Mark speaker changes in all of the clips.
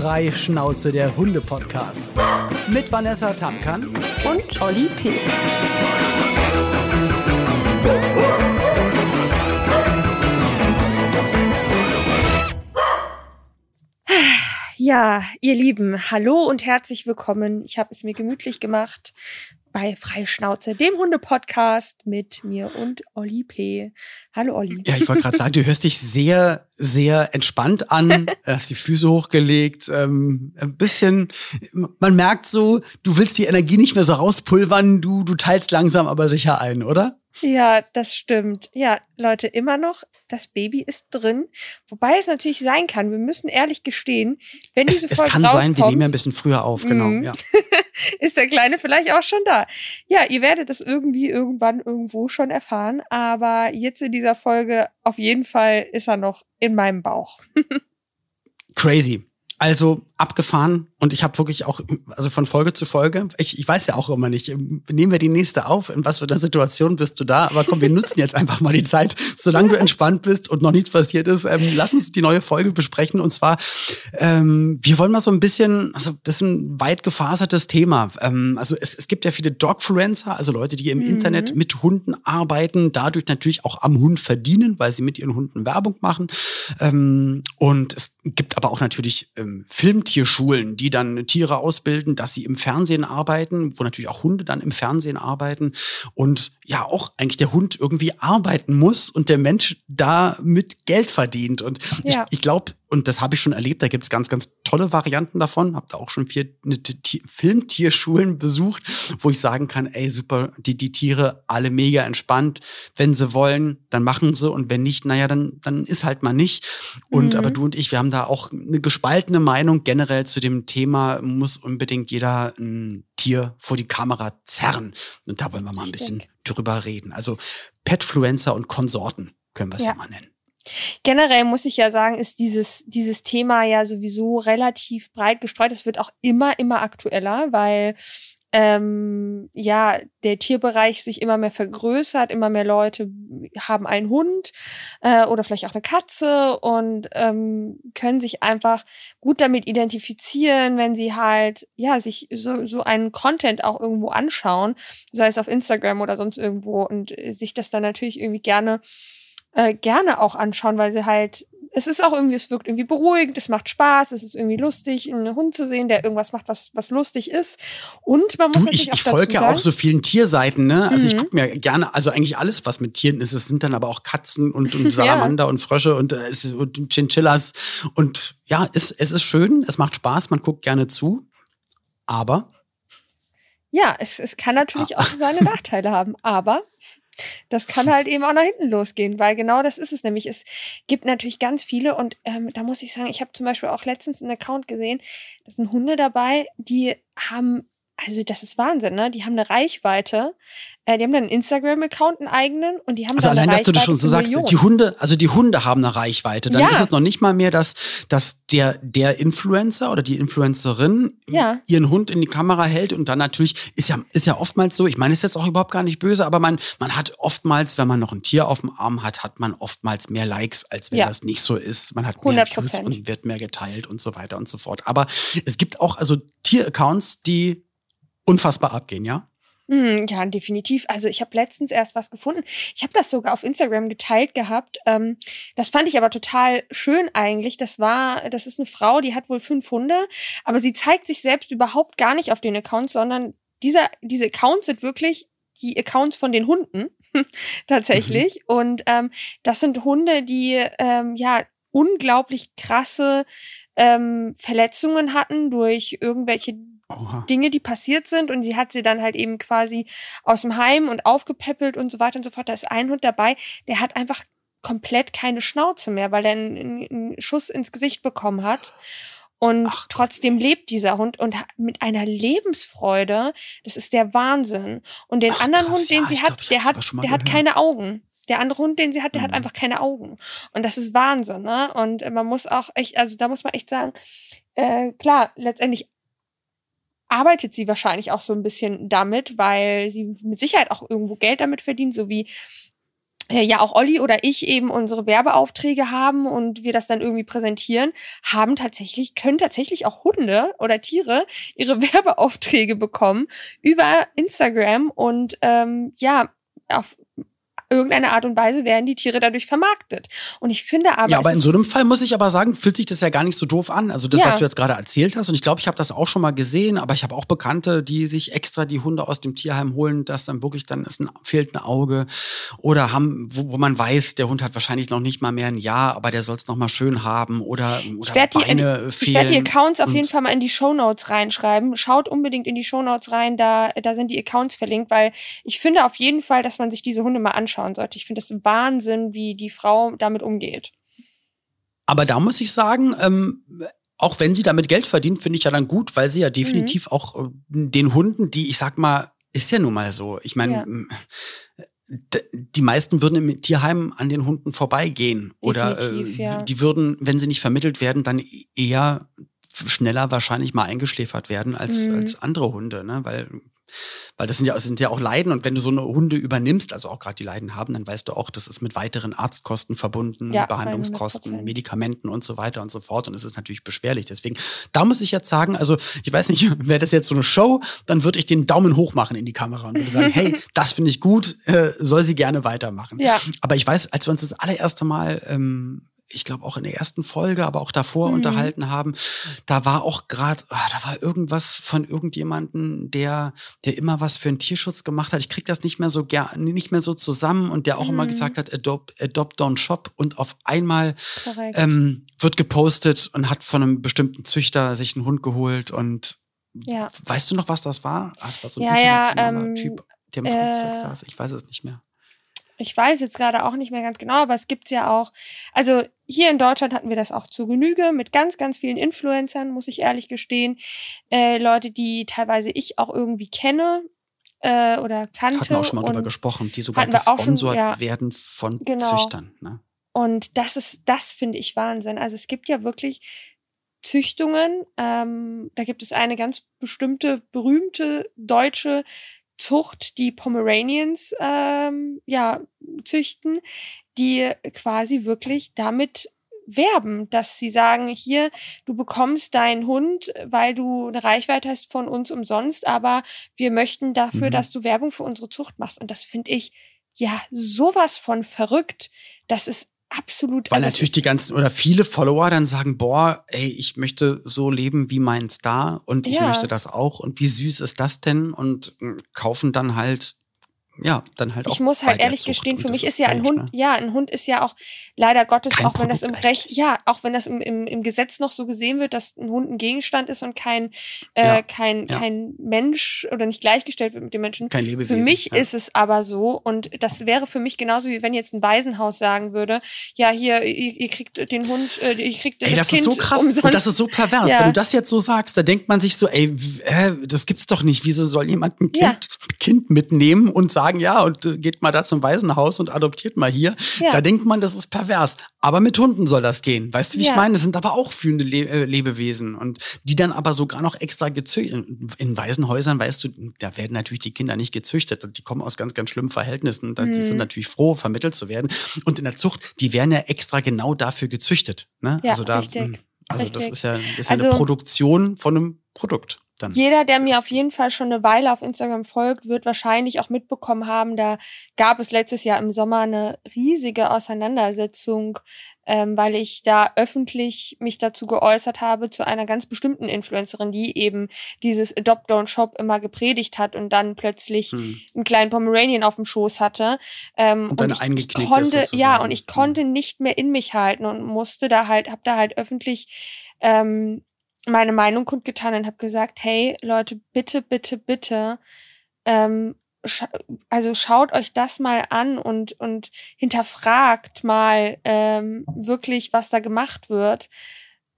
Speaker 1: Freischnauze, der Hunde-Podcast. Mit Vanessa Tamkan
Speaker 2: und Olli P. Ja, ihr Lieben, hallo und herzlich willkommen. Ich habe es mir gemütlich gemacht bei Freischnauze, dem Hunde-Podcast mit mir und Olli P. Hallo Olli.
Speaker 1: Ja, ich wollte gerade sagen, du hörst dich sehr, sehr entspannt an, hast die Füße hochgelegt, ähm, ein bisschen, man merkt so, du willst die Energie nicht mehr so rauspulvern, du, du teilst langsam aber sicher ein, oder?
Speaker 2: Ja, das stimmt. Ja, Leute, immer noch, das Baby ist drin. Wobei es natürlich sein kann, wir müssen ehrlich gestehen, wenn diese
Speaker 1: es,
Speaker 2: Folge
Speaker 1: Es kann sein, wir nehmen ja ein bisschen früher auf, genau.
Speaker 2: Mhm.
Speaker 1: Ja.
Speaker 2: ist der Kleine vielleicht auch schon da. Ja, ihr werdet das irgendwie irgendwann irgendwo schon erfahren, aber jetzt in dieser Folge auf jeden Fall ist er noch in meinem Bauch.
Speaker 1: Crazy. Also abgefahren und ich habe wirklich auch, also von Folge zu Folge, ich, ich weiß ja auch immer nicht, nehmen wir die nächste auf, in was für einer Situation bist du da, aber komm, wir nutzen jetzt einfach mal die Zeit, solange du entspannt bist und noch nichts passiert ist, ähm, lass uns die neue Folge besprechen. Und zwar, ähm, wir wollen mal so ein bisschen, also das ist ein weit gefasertes Thema, ähm, also es, es gibt ja viele Dogfluencer, also Leute, die im
Speaker 2: Mhm.
Speaker 1: Internet mit Hunden arbeiten, dadurch natürlich auch am Hund verdienen, weil sie mit ihren Hunden Werbung machen. Ähm, und es gibt aber auch natürlich ähm, Filmtierschulen, die dann Tiere ausbilden, dass sie im Fernsehen arbeiten, wo natürlich auch Hunde dann im Fernsehen arbeiten und ja auch eigentlich der Hund irgendwie arbeiten muss und der Mensch damit Geld verdient. Und
Speaker 2: Ja.
Speaker 1: ich, ich glaube, und das habe ich schon erlebt, da gibt es ganz, ganz tolle Varianten davon. Habe da auch schon vier ne, Ti- Filmtierschulen besucht, wo ich sagen kann, ey, super, die, die Tiere alle mega entspannt. Wenn sie wollen, dann machen sie und wenn nicht, naja, dann, dann ist halt mal nicht. Und
Speaker 2: Mhm.
Speaker 1: aber du und ich, wir haben da auch eine gespaltene Meinung generell zu dem Thema, muss unbedingt jeder ein Tier vor die Kamera zerren. Und da wollen wir mal ein bisschen drüber reden. Also Petfluencer und Konsorten können wir es ja.
Speaker 2: Ja.
Speaker 1: mal nennen.
Speaker 2: Generell muss ich ja sagen, ist dieses, dieses Thema ja sowieso relativ breit gestreut. Es wird auch immer, immer aktueller, weil ähm, ja der Tierbereich sich immer mehr vergrößert, immer mehr Leute haben einen Hund äh, oder vielleicht auch eine Katze und ähm, können sich einfach gut damit identifizieren, wenn sie halt ja sich so, so einen Content auch irgendwo anschauen, sei es auf Instagram oder sonst irgendwo und äh, sich das dann natürlich irgendwie gerne äh, gerne auch anschauen, weil sie halt, es ist auch irgendwie, es wirkt irgendwie beruhigend, es macht Spaß, es ist irgendwie lustig, einen Hund zu sehen, der irgendwas macht, was, was lustig ist. Und man muss
Speaker 1: Du,
Speaker 2: natürlich
Speaker 1: ich,
Speaker 2: auch
Speaker 1: ich folge ja auch so vielen Tierseiten, ne? Also ich
Speaker 2: Mhm.
Speaker 1: gucke mir gerne, also eigentlich alles, was mit Tieren ist. Es sind dann aber auch Katzen und, und Salamander und Frösche und, äh, und Chinchillas. Und ja, es, es ist schön, es macht Spaß, man guckt gerne zu. Aber
Speaker 2: ja, es, es kann natürlich
Speaker 1: Ah.
Speaker 2: auch seine Nachteile haben, aber das kann halt eben auch nach hinten losgehen, weil genau das ist es nämlich. Es gibt natürlich ganz viele und ähm, da muss ich sagen, ich habe zum Beispiel auch letztens einen Account gesehen, da sind Hunde dabei, die haben, also das ist Wahnsinn, ne? Die haben eine Reichweite, äh, die haben dann einen Instagram-Account, einen eigenen und die haben
Speaker 1: also allein,
Speaker 2: eine
Speaker 1: dass du das schon so sagst,
Speaker 2: Millionen.
Speaker 1: die Hunde, also die Hunde haben eine Reichweite. Dann
Speaker 2: Ja.
Speaker 1: ist es noch nicht mal mehr, dass, dass der, der Influencer oder die Influencerin
Speaker 2: Ja.
Speaker 1: ihren Hund in die Kamera hält und dann natürlich, ist ja, ist ja oftmals so, ich meine, ist jetzt auch überhaupt gar nicht böse, aber man, man hat oftmals, wenn man noch ein Tier auf dem Arm hat, hat man oftmals mehr Likes, als wenn
Speaker 2: Ja.
Speaker 1: das nicht so ist. Man hat mehr
Speaker 2: 100%.
Speaker 1: Views und wird mehr geteilt und so weiter und so fort. Aber es gibt auch also Tieraccounts, die unfassbar abgehen, ja?
Speaker 2: Mm, Ja, definitiv. Also ich habe letztens erst was gefunden. Ich habe das sogar auf Instagram geteilt gehabt. Ähm, das fand ich aber total schön eigentlich. Das war, das ist eine Frau, die hat wohl fünf Hunde, aber sie zeigt sich selbst überhaupt gar nicht auf den Accounts, sondern dieser, diese Accounts sind wirklich die Accounts von den Hunden tatsächlich. Und ähm, das sind Hunde, die ähm, ja unglaublich krasse ähm, Verletzungen hatten durch irgendwelche
Speaker 1: Oha.
Speaker 2: Dinge, die passiert sind und sie hat sie dann halt eben quasi aus dem Heim und aufgepäppelt und so weiter und so fort. Da ist ein Hund dabei, der hat einfach komplett keine Schnauze mehr, weil er einen, einen Schuss ins Gesicht bekommen hat. Und
Speaker 1: Ach
Speaker 2: trotzdem lebt dieser Hund und hat mit einer Lebensfreude, das ist der Wahnsinn. Und den
Speaker 1: Ach,
Speaker 2: anderen
Speaker 1: krass,
Speaker 2: Hund, den
Speaker 1: ja,
Speaker 2: sie hat,
Speaker 1: glaub,
Speaker 2: der hat, der hat
Speaker 1: gehört.
Speaker 2: keine Augen. Der andere Hund, den sie hat, der hat
Speaker 1: Mhm.
Speaker 2: einfach keine Augen. Und das ist Wahnsinn, ne? Und man muss auch echt, also da muss man echt sagen, äh, klar, letztendlich arbeitet sie wahrscheinlich auch so ein bisschen damit, weil sie mit Sicherheit auch irgendwo Geld damit verdient, so wie äh, ja auch Olli oder ich eben unsere Werbeaufträge haben und wir das dann irgendwie präsentieren, haben tatsächlich, können tatsächlich auch Hunde oder Tiere ihre Werbeaufträge bekommen über Instagram und ähm, ja, auf irgendeine Art und Weise werden die Tiere dadurch vermarktet. Und ich finde aber.
Speaker 1: Ja, aber in so einem Fall muss ich aber sagen, fühlt sich das ja gar nicht so doof an. Also das, ja. was du jetzt gerade erzählt hast. Und ich glaube, ich habe das auch schon mal gesehen, aber ich habe auch Bekannte, die sich extra die Hunde aus dem Tierheim holen, dass dann wirklich dann ist ein, fehlt ein Auge oder haben, wo, wo man weiß, der Hund hat wahrscheinlich noch nicht mal mehr ein Jahr, aber der soll es noch mal schön haben oder, oder
Speaker 2: ich Beine die, fehlen. Ich werde die Accounts auf jeden Fall mal in die Show Notes reinschreiben. Schaut unbedingt in die Show Notes rein, da, da sind die Accounts verlinkt, weil ich finde auf jeden Fall, dass man sich diese Hunde mal anschaut anschauen sollte. Ich finde das Wahnsinn, wie die Frau damit umgeht.
Speaker 1: Aber da muss ich sagen, ähm, auch wenn sie damit Geld verdient, finde ich ja dann gut, weil sie ja definitiv mhm. auch äh, den Hunden, die, ich sag mal, ist ja nun mal so. Ich meine, ja. die meisten würden im Tierheim an den Hunden vorbeigehen. Oder äh, ja. die würden, wenn sie nicht vermittelt werden, dann eher schneller wahrscheinlich mal eingeschläfert werden als, mhm. als andere Hunde, ne? Weil weil das sind ja, das sind ja auch Leiden und wenn du so eine Hunde übernimmst, also auch gerade die Leiden haben, dann weißt du auch, das ist mit weiteren Arztkosten verbunden, ja, Behandlungskosten, Medikamenten und so weiter und so fort und es ist natürlich beschwerlich. Deswegen, da muss ich jetzt sagen, also ich weiß nicht, wäre das jetzt so eine Show, dann würde ich den Daumen hoch machen in die Kamera und würde sagen, hey, das finde ich gut, äh, soll sie gerne weitermachen. Ja. Aber ich weiß, als wir uns das allererste Mal ähm, ich glaube auch in der ersten Folge, aber auch davor mhm. unterhalten haben, da war auch gerade, ah, da war irgendwas von irgendjemanden, der, der immer was für den Tierschutz gemacht hat. Ich krieg das nicht mehr so gern, nicht mehr so zusammen und der auch mhm. immer gesagt hat, adopt, adopt don't shop und auf einmal ähm, wird gepostet und hat von einem bestimmten Züchter sich einen Hund geholt und ja. weißt du noch, was das war? Ah, das war so ein
Speaker 2: ja, internationaler ja, ähm,
Speaker 1: Typ, der im äh, Flugzeug saß. Ich weiß es nicht mehr.
Speaker 2: Ich weiß jetzt gerade auch nicht mehr ganz genau, aber es gibt's ja auch. Also hier in Deutschland hatten wir das auch zu Genüge mit ganz, ganz vielen Influencern, muss ich ehrlich gestehen. Äh, Leute, die teilweise ich auch irgendwie kenne äh, oder kannte.
Speaker 1: Hatten wir auch schon mal drüber gesprochen, die sogar gesponsert ja, werden von genau. Züchtern. Ne?
Speaker 2: Und das ist, das finde ich Wahnsinn. Also es gibt ja wirklich Züchtungen. Ähm, da gibt es eine ganz bestimmte, berühmte deutsche Zucht, die Pomeranians ähm, ja, züchten, die quasi wirklich damit werben, dass sie sagen, hier, du bekommst deinen Hund, weil du eine Reichweite hast von uns umsonst, aber wir möchten dafür, mhm. dass du Werbung für unsere Zucht machst. Und das finde ich ja sowas von verrückt. Das ist absolut.
Speaker 1: Weil also natürlich die ganzen oder viele Follower dann sagen, boah, ey, ich möchte so leben wie mein Star und ich ja. möchte das auch und wie süß ist das denn und hm, kaufen dann halt ja, dann halt auch.
Speaker 2: Ich muss halt ehrlich gestehen, für mich ist, ist ja ein Hund, ne? ja, ein Hund ist ja auch leider Gottes, kein auch wenn das im Recht, ja, auch wenn das im, im, im Gesetz noch so gesehen wird, dass ein Hund ein Gegenstand ist und kein, äh, ja, kein, ja. kein Mensch oder nicht gleichgestellt wird mit dem Menschen.
Speaker 1: Kein Lebewesen.
Speaker 2: Für mich ja. ist es aber so und das wäre für mich genauso wie wenn jetzt ein Waisenhaus sagen würde, ja, hier, ihr, ihr kriegt den Hund, äh, ihr kriegt ey, das, das kind
Speaker 1: ist so krass umsonst. und das ist so pervers. Wenn du das jetzt so sagst, da denkt man sich so, ey, äh, das gibt's doch nicht. Wieso soll jemand ein Kind, kind mitnehmen und sagen, ja, und äh, geht mal da zum Waisenhaus und adoptiert mal hier. Ja. Da denkt man, das ist pervers. Aber mit Hunden soll das gehen. Weißt du, wie ja. ich meine? Das sind aber auch fühlende Le äh, Lebewesen und die dann aber sogar noch extra gezüchtet. In Waisenhäusern, weißt du, da werden natürlich die Kinder nicht gezüchtet. Die kommen aus ganz, ganz schlimmen Verhältnissen. Die mhm. sind natürlich froh, vermittelt zu werden. Und in der Zucht, die werden ja extra genau dafür gezüchtet. Ne?
Speaker 2: Ja, also da, richtig. Hm,
Speaker 1: also richtig. das ist ja, das ist ja also, eine Produktion von einem Produkt. Dann.
Speaker 2: Jeder, der mir auf jeden Fall schon eine Weile auf Instagram folgt, wird wahrscheinlich auch mitbekommen haben, da gab es letztes Jahr im Sommer eine riesige Auseinandersetzung, ähm, weil ich da öffentlich mich dazu geäußert habe zu einer ganz bestimmten Influencerin, die eben dieses Adopt Don't Shop immer gepredigt hat und dann plötzlich hm. einen kleinen Pomeranian auf dem Schoß hatte. Ähm,
Speaker 1: und dann und ich,
Speaker 2: konnte, ja, und ich konnte nicht mehr in mich halten und musste da halt, hab da halt öffentlich ähm, meine Meinung kundgetan und habe gesagt, hey Leute, bitte, bitte, bitte, ähm, scha also schaut euch das mal an und, und hinterfragt mal ähm, wirklich, was da gemacht wird.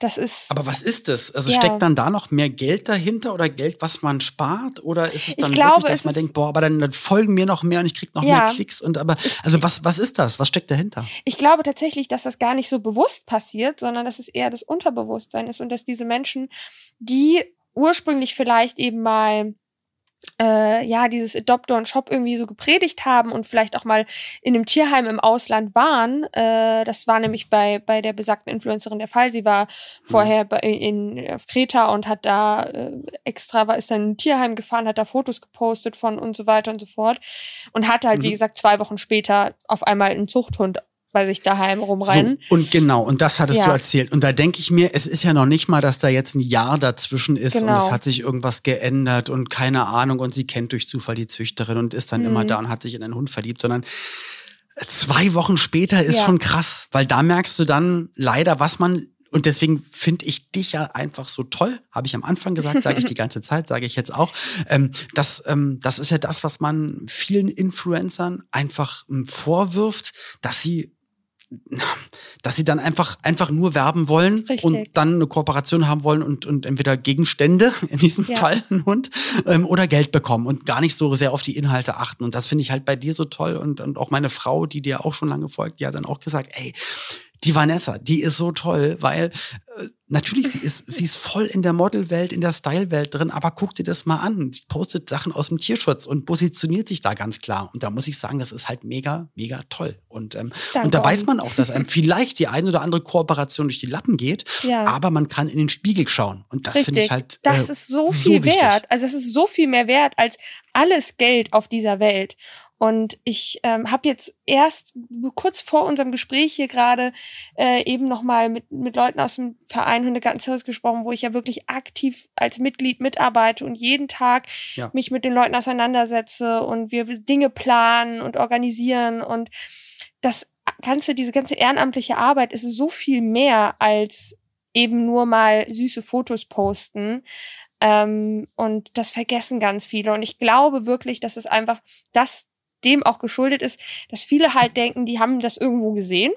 Speaker 2: Das ist.
Speaker 1: Aber was ist das? Also ja. steckt dann da noch mehr Geld dahinter oder Geld, was man spart? Oder ist es dann
Speaker 2: glaube,
Speaker 1: wirklich, dass man denkt, boah, aber dann, dann, folgen mir noch mehr und ich krieg noch ja. mehr Klicks und aber, also was, was ist das? Was steckt dahinter?
Speaker 2: Ich glaube tatsächlich, dass das gar nicht so bewusst passiert, sondern dass es eher das Unterbewusstsein ist und dass diese Menschen, die ursprünglich vielleicht eben mal äh, ja, dieses Adopt und Shop irgendwie so gepredigt haben und vielleicht auch mal in einem Tierheim im Ausland waren. Äh, das war nämlich bei, bei der besagten Influencerin der Fall. Sie war vorher bei, in, auf Kreta und hat da äh, extra, war, ist dann in ein Tierheim gefahren, hat da Fotos gepostet von und so weiter und so fort. Und hatte halt, mhm. wie gesagt, zwei Wochen später auf einmal einen Zuchthund bei sich daheim rumrennen.
Speaker 1: So, und genau, und das hattest ja. du erzählt. Und da denke ich mir, es ist ja noch nicht mal, dass da jetzt ein Jahr dazwischen ist genau. und es hat sich irgendwas geändert und keine Ahnung und sie kennt durch Zufall die Züchterin und ist dann mhm. immer da und hat sich in einen Hund verliebt, sondern zwei Wochen später ist ja. schon krass, weil da merkst du dann leider, was man und deswegen finde ich dich ja einfach so toll, habe ich am Anfang gesagt, sage ich die ganze Zeit, sage ich jetzt auch. Ähm, das, ähm, das ist ja das, was man vielen Influencern einfach ähm, vorwirft, dass sie dass sie dann einfach, einfach nur werben wollen Richtig. und dann eine Kooperation haben wollen und, und entweder Gegenstände, in diesem ja. Fall ein Hund, ähm, oder Geld bekommen und gar nicht so sehr auf die Inhalte achten. Und das finde ich halt bei dir so toll. Und, und auch meine Frau, die dir auch schon lange folgt, die hat dann auch gesagt, ey, die Vanessa, die ist so toll, weil äh, natürlich sie ist sie ist voll in der Modelwelt, in der Stylewelt drin, aber guck dir das mal an. Sie postet Sachen aus dem Tierschutz und positioniert sich da ganz klar. Und da muss ich sagen, das ist halt mega, mega toll. Und ähm, und da weiß man auch, dass einem vielleicht die ein oder andere Kooperation durch die Lappen geht, ja. aber man kann in den Spiegel schauen. Und das finde ich halt.
Speaker 2: Äh, das ist so viel so wert. Also es ist so viel mehr wert als alles Geld auf dieser Welt. Und ich ähm, habe jetzt erst kurz vor unserem Gespräch hier gerade äh, eben nochmal mit, mit Leuten aus dem Verein Hundegartenservice gesprochen, wo ich ja wirklich aktiv als Mitglied mitarbeite und jeden Tag ja. mich mit den Leuten auseinandersetze und wir Dinge planen und organisieren. Und das ganze, diese ganze ehrenamtliche Arbeit ist so viel mehr als eben nur mal süße Fotos posten. Ähm, und das vergessen ganz viele. Und ich glaube wirklich, dass es einfach das dem auch geschuldet ist, dass viele halt denken, die haben das irgendwo gesehen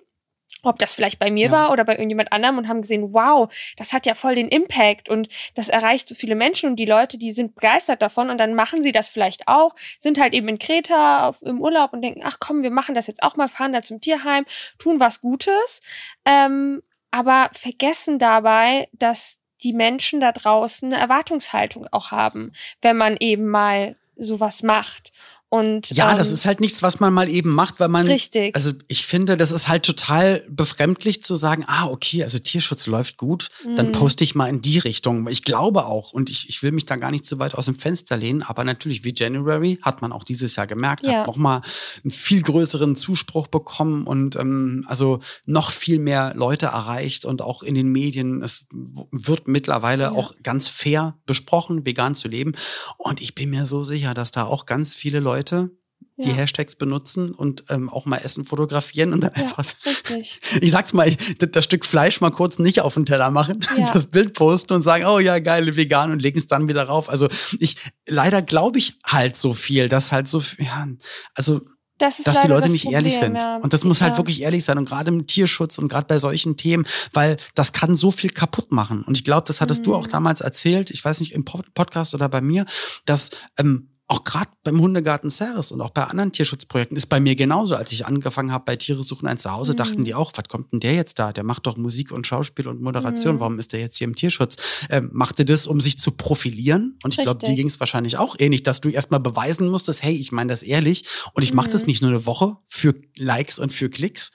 Speaker 2: ob das vielleicht bei mir ja. war oder bei irgendjemand anderem und haben gesehen, wow, das hat ja voll den Impact und das erreicht so viele Menschen und die Leute, die sind begeistert davon und dann machen sie das vielleicht auch, sind halt eben in Kreta auf, im Urlaub und denken, ach komm, wir machen das jetzt auch mal, fahren da zum Tierheim, tun was Gutes, ähm, aber vergessen dabei, dass die Menschen da draußen eine Erwartungshaltung auch haben, wenn man eben mal sowas macht. Und,
Speaker 1: ja, ähm, das ist halt nichts, was man mal eben macht, weil man. Richtig. Also ich finde, das ist halt total befremdlich zu sagen, ah, okay, also Tierschutz läuft gut, mhm. dann poste ich mal in die Richtung. Ich glaube auch, und ich, ich will mich da gar nicht zu weit aus dem Fenster lehnen, aber natürlich wie January hat man auch dieses Jahr gemerkt, ja. hat nochmal einen viel größeren Zuspruch bekommen und ähm, also noch viel mehr Leute erreicht und auch in den Medien. Es wird mittlerweile ja. auch ganz fair besprochen, vegan zu leben. Und ich bin mir so sicher, dass da auch ganz viele Leute Leute, die ja. Hashtags benutzen und ähm, auch mal Essen fotografieren und dann ja, einfach, richtig. ich sag's mal, ich, das Stück Fleisch mal kurz nicht auf den Teller machen, ja. das Bild posten und sagen, oh ja, geile vegan und legen es dann wieder rauf. Also ich, leider glaube ich halt so viel, dass halt so, ja, also das dass die Leute nicht Problem, ehrlich sind. Und das muss halt wirklich ehrlich sein. Und gerade im Tierschutz und gerade bei solchen Themen, weil das kann so viel kaputt machen. Und ich glaube, das hattest mhm. du auch mhm. damals erzählt, ich weiß nicht, im Podcast oder bei mir, dass ähm, auch gerade beim Hundegarten Ceres und auch bei anderen Tierschutzprojekten ist bei mir genauso. Als ich angefangen habe bei Tiere suchen ein Zuhause, mhm. dachten die auch, was kommt denn der jetzt da? Der macht doch Musik und Schauspiel und Moderation. Mhm. Warum ist der jetzt hier im Tierschutz? Ähm, machte das, um sich zu profilieren. Und ich glaube, dir ging es wahrscheinlich auch ähnlich, dass du erstmal beweisen musstest, hey, ich meine das ehrlich und ich mache das mhm. nicht nur eine Woche für Likes und für Klicks,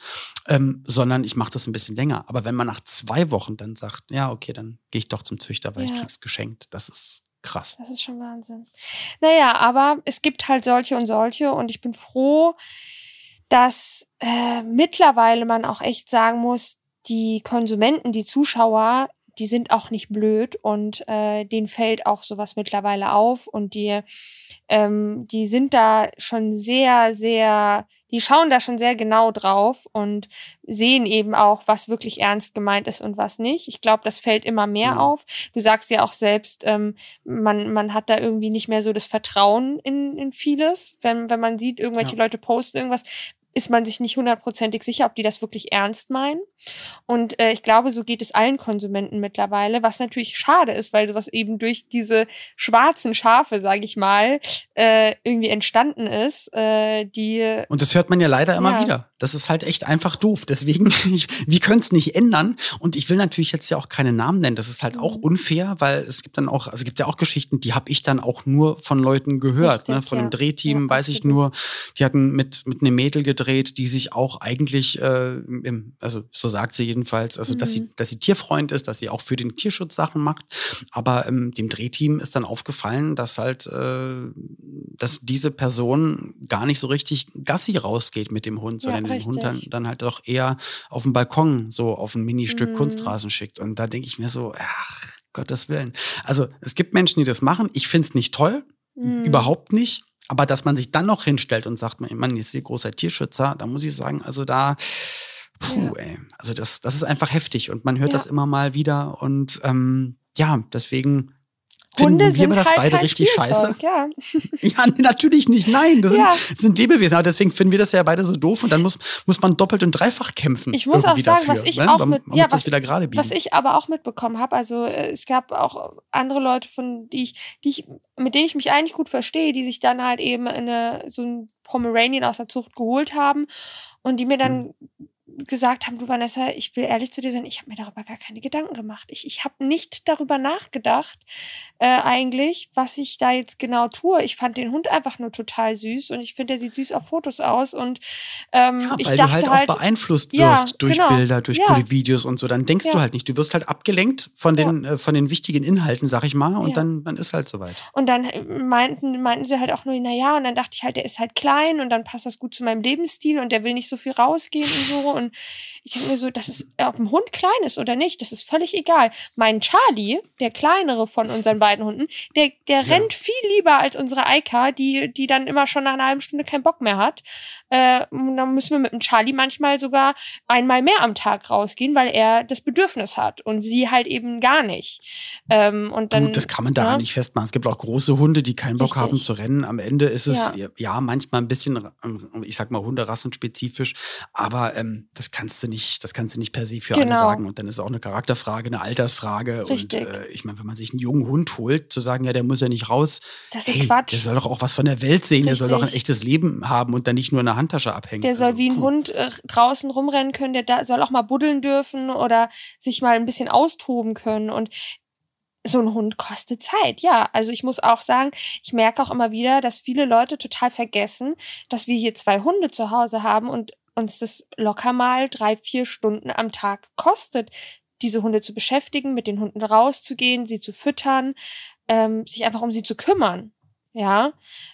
Speaker 1: ähm, sondern ich mache das ein bisschen länger. Aber wenn man nach zwei Wochen dann sagt, ja, okay, dann gehe ich doch zum Züchter, weil ja. ich krieg's geschenkt. Das ist Krass.
Speaker 2: Das ist schon Wahnsinn. Naja, aber es gibt halt solche und solche und ich bin froh, dass äh, mittlerweile man auch echt sagen muss, die Konsumenten, die Zuschauer, die sind auch nicht blöd und äh, denen fällt auch sowas mittlerweile auf und die, ähm, die sind da schon sehr, sehr die schauen da schon sehr genau drauf und sehen eben auch, was wirklich ernst gemeint ist und was nicht. Ich glaube, das fällt immer mehr mhm. auf. Du sagst ja auch selbst, ähm, man, man hat da irgendwie nicht mehr so das Vertrauen in, in vieles, wenn, wenn man sieht, irgendwelche ja. Leute posten irgendwas. Ist man sich nicht hundertprozentig sicher, ob die das wirklich ernst meinen. Und äh, ich glaube, so geht es allen Konsumenten mittlerweile, was natürlich schade ist, weil sowas eben durch diese schwarzen Schafe, sage ich mal, äh, irgendwie entstanden ist, äh, die.
Speaker 1: Und das hört man ja leider immer ja. wieder. Das ist halt echt einfach doof. Deswegen, ich, wir können es nicht ändern. Und ich will natürlich jetzt ja auch keine Namen nennen. Das ist halt auch mhm. unfair, weil es gibt dann auch, also es gibt ja auch Geschichten, die habe ich dann auch nur von Leuten gehört. Richtig, ne? Von ja. einem Drehteam ja, weiß ich nur, die hatten mit, mit einem Mädel gedreht, die sich auch eigentlich, äh, im, also so sagt sie jedenfalls, also mhm. dass sie, mhm. dass sie Tierfreund ist, dass sie auch für den Tierschutz Sachen macht. Aber ähm, dem Drehteam ist dann aufgefallen, dass halt, äh, dass diese Person gar nicht so richtig Gassi rausgeht mit dem Hund, sondern den Hund dann, dann halt doch eher auf dem Balkon so auf ein Ministück mhm. Kunstrasen schickt. Und da denke ich mir so, ach, Gottes Willen. Also es gibt Menschen, die das machen. Ich finde es nicht toll, mhm. überhaupt nicht. Aber dass man sich dann noch hinstellt und sagt, man ist hier großer Tierschützer, da muss ich sagen, also da, puh, ja. ey, also das, das ist einfach heftig und man hört ja. das immer mal wieder und ähm, ja, deswegen Hunde finden wir das halt beide richtig Spielzeug, scheiße? Ja. ja, natürlich nicht. Nein, das, ja. sind, das sind Lebewesen. Aber deswegen finden wir das ja beide so doof und dann muss, muss man doppelt und dreifach kämpfen.
Speaker 2: Ich muss auch sagen, dafür, was ich ne? auch mit,
Speaker 1: ja, was, was
Speaker 2: ich aber auch mitbekommen habe, also äh, es gab auch andere Leute, von die ich, die ich, mit denen ich mich eigentlich gut verstehe, die sich dann halt eben eine, so ein Pomeranian aus der Zucht geholt haben und die mir dann hm gesagt haben, du Vanessa, ich will ehrlich zu dir sein, ich habe mir darüber gar keine Gedanken gemacht. Ich, ich habe nicht darüber nachgedacht, äh, eigentlich, was ich da jetzt genau tue. Ich fand den Hund einfach nur total süß und ich finde, der sieht süß auf Fotos aus. Und ähm,
Speaker 1: ja,
Speaker 2: ich
Speaker 1: weil du halt auch halt, beeinflusst wirst ja, durch genau, Bilder, durch ja. Videos und so. Dann denkst ja. du halt nicht. Du wirst halt abgelenkt von den, äh, von den wichtigen Inhalten, sag ich mal, und dann, dann ist halt soweit.
Speaker 2: Und dann äh, meinten, meinten sie halt auch nur, na ja, und dann dachte ich halt, der ist halt klein und dann passt das gut zu meinem Lebensstil und der will nicht so viel rausgehen und so. Und ich denke mir so, das ist, ob ein Hund klein ist oder nicht, das ist völlig egal. Mein Charlie, der kleinere von unseren beiden Hunden, der, der ja. rennt viel lieber als unsere Eika, die, die dann immer schon nach einer halben Stunde keinen Bock mehr hat. Äh, dann müssen wir mit dem Charlie manchmal sogar einmal mehr am Tag rausgehen, weil er das Bedürfnis hat und sie halt eben gar nicht. Ähm, und dann,
Speaker 1: du, das kann man da ja. nicht festmachen. Es gibt auch große Hunde, die keinen Bock Richtig. haben zu rennen. Am Ende ist es ja, ja manchmal ein bisschen, ich sag mal, hunderassenspezifisch, aber ähm, das kannst du nicht, das kannst du nicht per se für genau. alle sagen. Und dann ist es auch eine Charakterfrage, eine Altersfrage. Richtig. Und äh, ich meine, wenn man sich einen jungen Hund holt, zu sagen, ja, der muss ja nicht raus.
Speaker 2: Das ist ey, Quatsch.
Speaker 1: Der soll doch auch was von der Welt sehen, Richtig. der soll doch ein echtes Leben haben und dann nicht nur eine Handtasche abhängen.
Speaker 2: Der soll also, wie ein Hund äh, draußen rumrennen können, der da, soll auch mal buddeln dürfen oder sich mal ein bisschen austoben können. Und so ein Hund kostet Zeit, ja. Also ich muss auch sagen, ich merke auch immer wieder, dass viele Leute total vergessen, dass wir hier zwei Hunde zu Hause haben und uns das locker mal drei, vier Stunden am Tag kostet, diese Hunde zu beschäftigen, mit den Hunden rauszugehen, sie zu füttern, ähm, sich einfach um sie zu kümmern. Ja,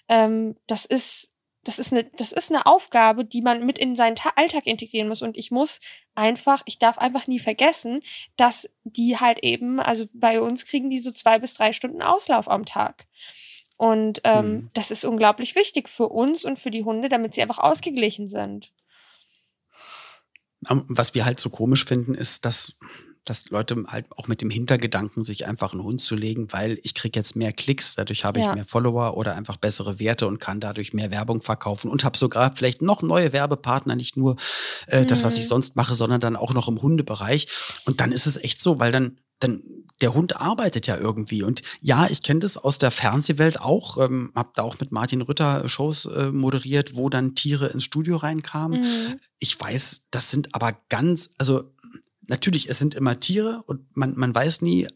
Speaker 2: ähm, das ist das ist eine das ist eine Aufgabe, die man mit in seinen Ta Alltag integrieren muss und ich muss einfach, ich darf einfach nie vergessen, dass die halt eben, also bei uns kriegen die so zwei bis drei Stunden Auslauf am Tag. Und ähm, mhm. das ist unglaublich wichtig für uns und für die Hunde, damit sie einfach ausgeglichen sind.
Speaker 1: Was wir halt so komisch finden, ist, dass dass Leute halt auch mit dem Hintergedanken, sich einfach einen Hund zu legen, weil ich kriege jetzt mehr Klicks, dadurch habe ich ja. mehr Follower oder einfach bessere Werte und kann dadurch mehr Werbung verkaufen und habe sogar vielleicht noch neue Werbepartner, nicht nur äh, mhm. das, was ich mhm. sonst mache, sondern dann auch noch im Hundebereich. Und dann ist es echt so, weil dann, dann der Hund arbeitet ja irgendwie. Und ja, ich kenne das aus der Fernsehwelt auch. Ähm, habe da auch mit Martin Rütter Shows äh, moderiert, wo dann Tiere ins Studio reinkamen. Mhm. Ich weiß, das sind aber ganz, also natürlich, es sind immer Tiere und man, man weiß nie,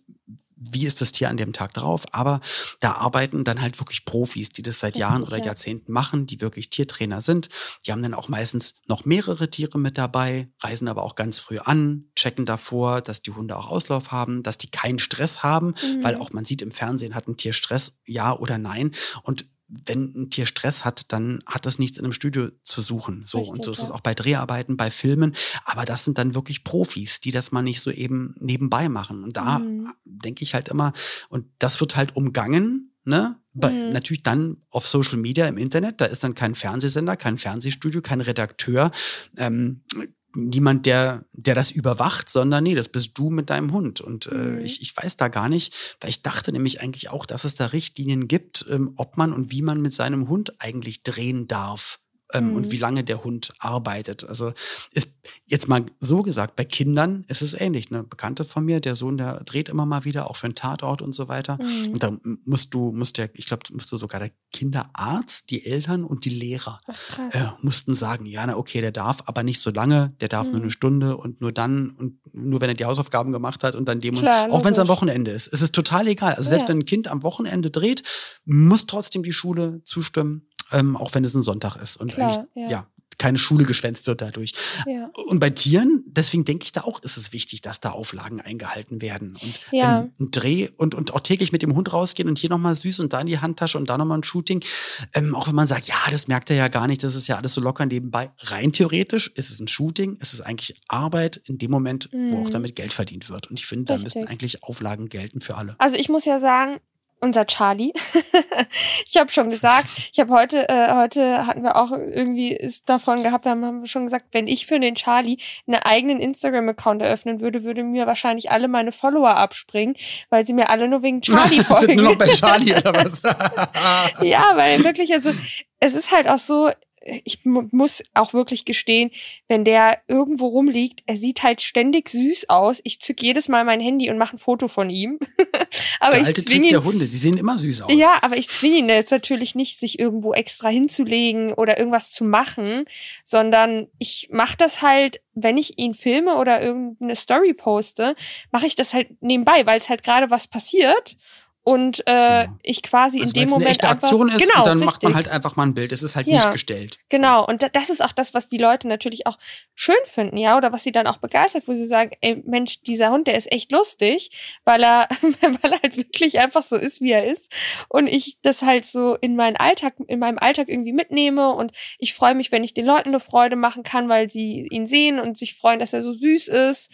Speaker 1: wie ist das Tier an dem Tag drauf, aber da arbeiten dann halt wirklich Profis, die das seit Richtig, Jahren oder ja. Jahrzehnten machen, die wirklich Tiertrainer sind. Die haben dann auch meistens noch mehrere Tiere mit dabei, reisen aber auch ganz früh an, checken davor, dass die Hunde auch Auslauf haben, dass die keinen Stress haben, mhm. weil auch man sieht im Fernsehen, hat ein Tier Stress, ja oder nein. Und wenn ein Tier Stress hat, dann hat das nichts in einem Studio zu suchen. So Richtig, und so ist es auch bei Dreharbeiten, bei Filmen. Aber das sind dann wirklich Profis, die das mal nicht so eben nebenbei machen. Und da mhm. denke ich halt immer, und das wird halt umgangen, ne? Mhm. Natürlich dann auf Social Media im Internet, da ist dann kein Fernsehsender, kein Fernsehstudio, kein Redakteur, ähm, niemand, der, der das überwacht, sondern nee, das bist du mit deinem Hund. Und äh, mhm. ich, ich weiß da gar nicht, weil ich dachte nämlich eigentlich auch, dass es da Richtlinien gibt, ähm, ob man und wie man mit seinem Hund eigentlich drehen darf. Ähm, mhm. und wie lange der Hund arbeitet. Also ist jetzt mal so gesagt, bei Kindern ist es ähnlich. Eine Bekannte von mir, der Sohn, der dreht immer mal wieder, auch für einen Tatort und so weiter. Mhm. Und da musst du, musst der, ich glaube, musst du sogar der Kinderarzt, die Eltern und die Lehrer Ach, äh, mussten sagen, ja, na okay, der darf, aber nicht so lange, der darf mhm. nur eine Stunde und nur dann und nur wenn er die Hausaufgaben gemacht hat und dann dem Klar, auch wenn es am Wochenende ist. Es ist total egal. Also selbst ja. wenn ein Kind am Wochenende dreht, muss trotzdem die Schule zustimmen ähm, auch wenn es ein Sonntag ist. Und Klar, ja. ja keine Schule geschwänzt wird dadurch. Ja. Und bei Tieren, deswegen denke ich da auch, ist es wichtig, dass da Auflagen eingehalten werden. Und ja. ähm, ein Dreh und, und auch täglich mit dem Hund rausgehen und hier nochmal süß und da in die Handtasche und da nochmal ein Shooting. Ähm, auch wenn man sagt, ja, das merkt er ja gar nicht, das ist ja alles so locker nebenbei. Rein theoretisch ist es ein Shooting, ist es eigentlich Arbeit in dem Moment, mhm. wo auch mhm. damit Geld verdient wird. Und ich finde, da müssen eigentlich Auflagen gelten für alle.
Speaker 2: Also ich muss ja sagen, unser Charlie. ich habe schon gesagt, ich habe heute, äh, heute hatten wir auch irgendwie ist davon gehabt, da haben wir schon gesagt, wenn ich für den Charlie einen eigenen Instagram-Account eröffnen würde, würde mir wahrscheinlich alle meine Follower abspringen, weil sie mir alle nur wegen Charlie folgen. Sind nur noch bei Charlie oder was? ja, weil wirklich, also es ist halt auch so, ich muss auch wirklich gestehen, wenn der irgendwo rumliegt, er sieht halt ständig süß aus. Ich zück jedes Mal mein Handy und mache ein Foto von ihm.
Speaker 1: aber der alte ich zwinge ihn, der Hunde, sie sehen immer süß aus.
Speaker 2: Ja, aber ich zwinge ihn jetzt natürlich nicht, sich irgendwo extra hinzulegen oder irgendwas zu machen, sondern ich mache das halt, wenn ich ihn filme oder irgendeine Story poste, mache ich das halt nebenbei, weil es halt gerade was passiert und äh, genau. ich quasi also in dem Moment eine echte
Speaker 1: einfach, Aktion ist genau, und dann richtig. macht man halt einfach mal ein Bild. Es ist halt ja, nicht gestellt.
Speaker 2: Genau und das ist auch das, was die Leute natürlich auch schön finden, ja, oder was sie dann auch begeistert, wo sie sagen, ey Mensch, dieser Hund, der ist echt lustig, weil er weil er halt wirklich einfach so ist, wie er ist und ich das halt so in meinen Alltag in meinem Alltag irgendwie mitnehme und ich freue mich, wenn ich den Leuten eine Freude machen kann, weil sie ihn sehen und sich freuen, dass er so süß ist.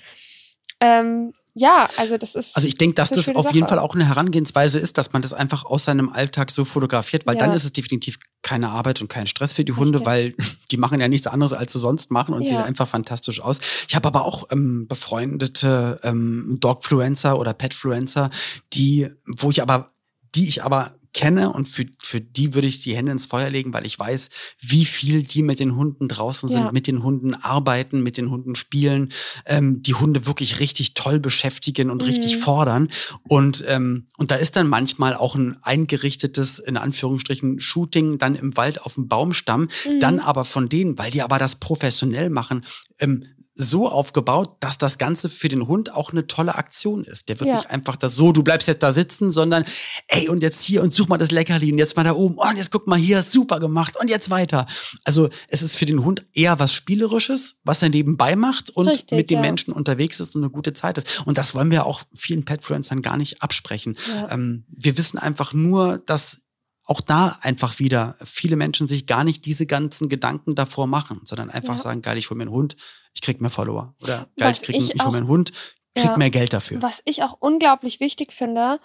Speaker 2: Ähm, ja, also das ist.
Speaker 1: Also ich denke, dass das auf Sache. jeden Fall auch eine Herangehensweise ist, dass man das einfach aus seinem Alltag so fotografiert, weil ja. dann ist es definitiv keine Arbeit und kein Stress für die Hunde, Richtig. weil die machen ja nichts anderes, als sie sonst machen und ja. sehen einfach fantastisch aus. Ich habe aber auch ähm, befreundete ähm, Dogfluencer oder Petfluencer, die, wo ich aber, die ich aber kenne und für, für die würde ich die Hände ins Feuer legen, weil ich weiß, wie viel die mit den Hunden draußen sind, ja. mit den Hunden arbeiten, mit den Hunden spielen, ähm, die Hunde wirklich richtig toll beschäftigen und mhm. richtig fordern. Und, ähm, und da ist dann manchmal auch ein eingerichtetes, in Anführungsstrichen, Shooting dann im Wald auf dem Baumstamm, mhm. dann aber von denen, weil die aber das professionell machen, ähm, so aufgebaut, dass das Ganze für den Hund auch eine tolle Aktion ist. Der wird ja. nicht einfach das so, du bleibst jetzt da sitzen, sondern ey, und jetzt hier und such mal das Leckerli und jetzt mal da oben oh, und jetzt guck mal hier, super gemacht und jetzt weiter. Also es ist für den Hund eher was Spielerisches, was er nebenbei macht und Richtig, mit den ja. Menschen unterwegs ist und eine gute Zeit ist. Und das wollen wir auch vielen Pet-Friends gar nicht absprechen. Ja. Ähm, wir wissen einfach nur, dass auch da einfach wieder viele Menschen sich gar nicht diese ganzen Gedanken davor machen, sondern einfach sagen, geil, ich hole mir einen Hund, ich krieg mehr Follower. Oder Was ich, krieg, ich, ich hole mir einen Hund, krieg ja, mehr Geld dafür.
Speaker 2: Was ich auch unglaublich wichtig finde,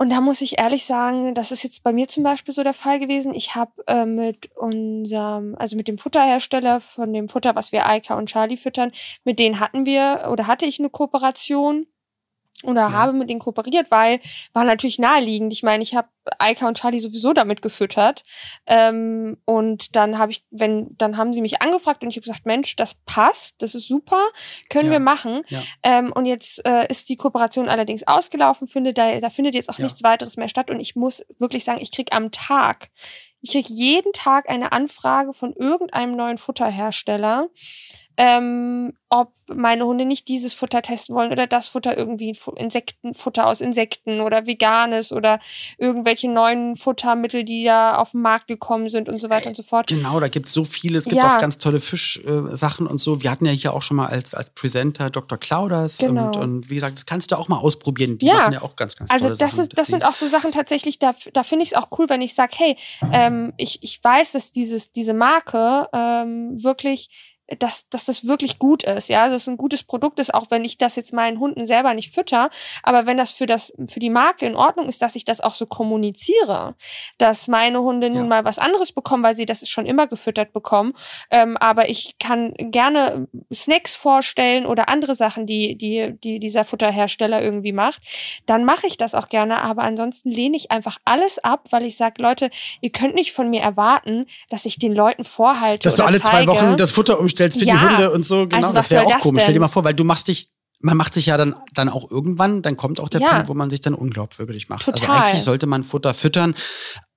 Speaker 2: und da muss ich ehrlich sagen, das ist jetzt bei mir zum Beispiel so der Fall gewesen. Ich habe äh, mit unserem, also mit dem Futterhersteller von dem Futter, was wir Eika und Charlie füttern, mit denen hatten wir oder hatte ich eine Kooperation oder ja. habe mit denen kooperiert, weil war natürlich naheliegend. Ich meine, ich habe Eika und Charlie sowieso damit gefüttert. Ähm, und dann habe ich, wenn, dann haben sie mich angefragt und ich habe gesagt, Mensch, das passt, das ist super, können ja. wir machen. Ja. Ähm, und jetzt äh, ist die Kooperation allerdings ausgelaufen, finde, da, da findet jetzt auch nichts weiteres mehr statt. Und ich muss wirklich sagen, ich krieg am Tag, ich krieg jeden Tag eine Anfrage von irgendeinem neuen Futterhersteller ähm, ob meine Hunde nicht dieses Futter testen wollen oder das Futter irgendwie Insektenfutter aus Insekten oder veganes oder irgendwelche neuen Futtermittel, die da auf den Markt gekommen sind und so weiter und so fort.
Speaker 1: Genau, da gibt es so viele. Es gibt ja. auch ganz tolle Fischsachen äh, und so. Wir hatten ja hier auch schon mal als, als Presenter Dr. Clauders genau. und, und wie gesagt, das kannst du auch mal ausprobieren. Die ja. machen ja auch ganz, ganz
Speaker 2: also
Speaker 1: tolle
Speaker 2: das
Speaker 1: Sachen.
Speaker 2: Ist, das sind auch so Sachen tatsächlich, da, da finde ich es auch cool, wenn ich sage, hey, ähm, ich, ich weiß, dass dieses, diese Marke ähm, wirklich dass, dass das wirklich gut ist, ja, dass es ein gutes Produkt ist, auch wenn ich das jetzt meinen Hunden selber nicht fütter, aber wenn das für das, für die Marke in Ordnung ist, dass ich das auch so kommuniziere, dass meine Hunde nun ja. mal was anderes bekommen, weil sie das schon immer gefüttert bekommen, ähm, aber ich kann gerne Snacks vorstellen oder andere Sachen, die, die, die dieser Futterhersteller irgendwie macht, dann mache ich das auch gerne, aber ansonsten lehne ich einfach alles ab, weil ich sage, Leute, ihr könnt nicht von mir erwarten, dass ich den Leuten vorhalte.
Speaker 1: Dass du alle zeige, zwei Wochen das Futter umstellst für ja, die Hunde und so, genau. Also das wäre auch komisch. Denn? Stell dir mal vor, weil du machst dich man macht sich ja dann, dann auch irgendwann, dann kommt auch der ja. Punkt, wo man sich dann unglaubwürdig macht. Also Total. Also eigentlich sollte man Futter füttern,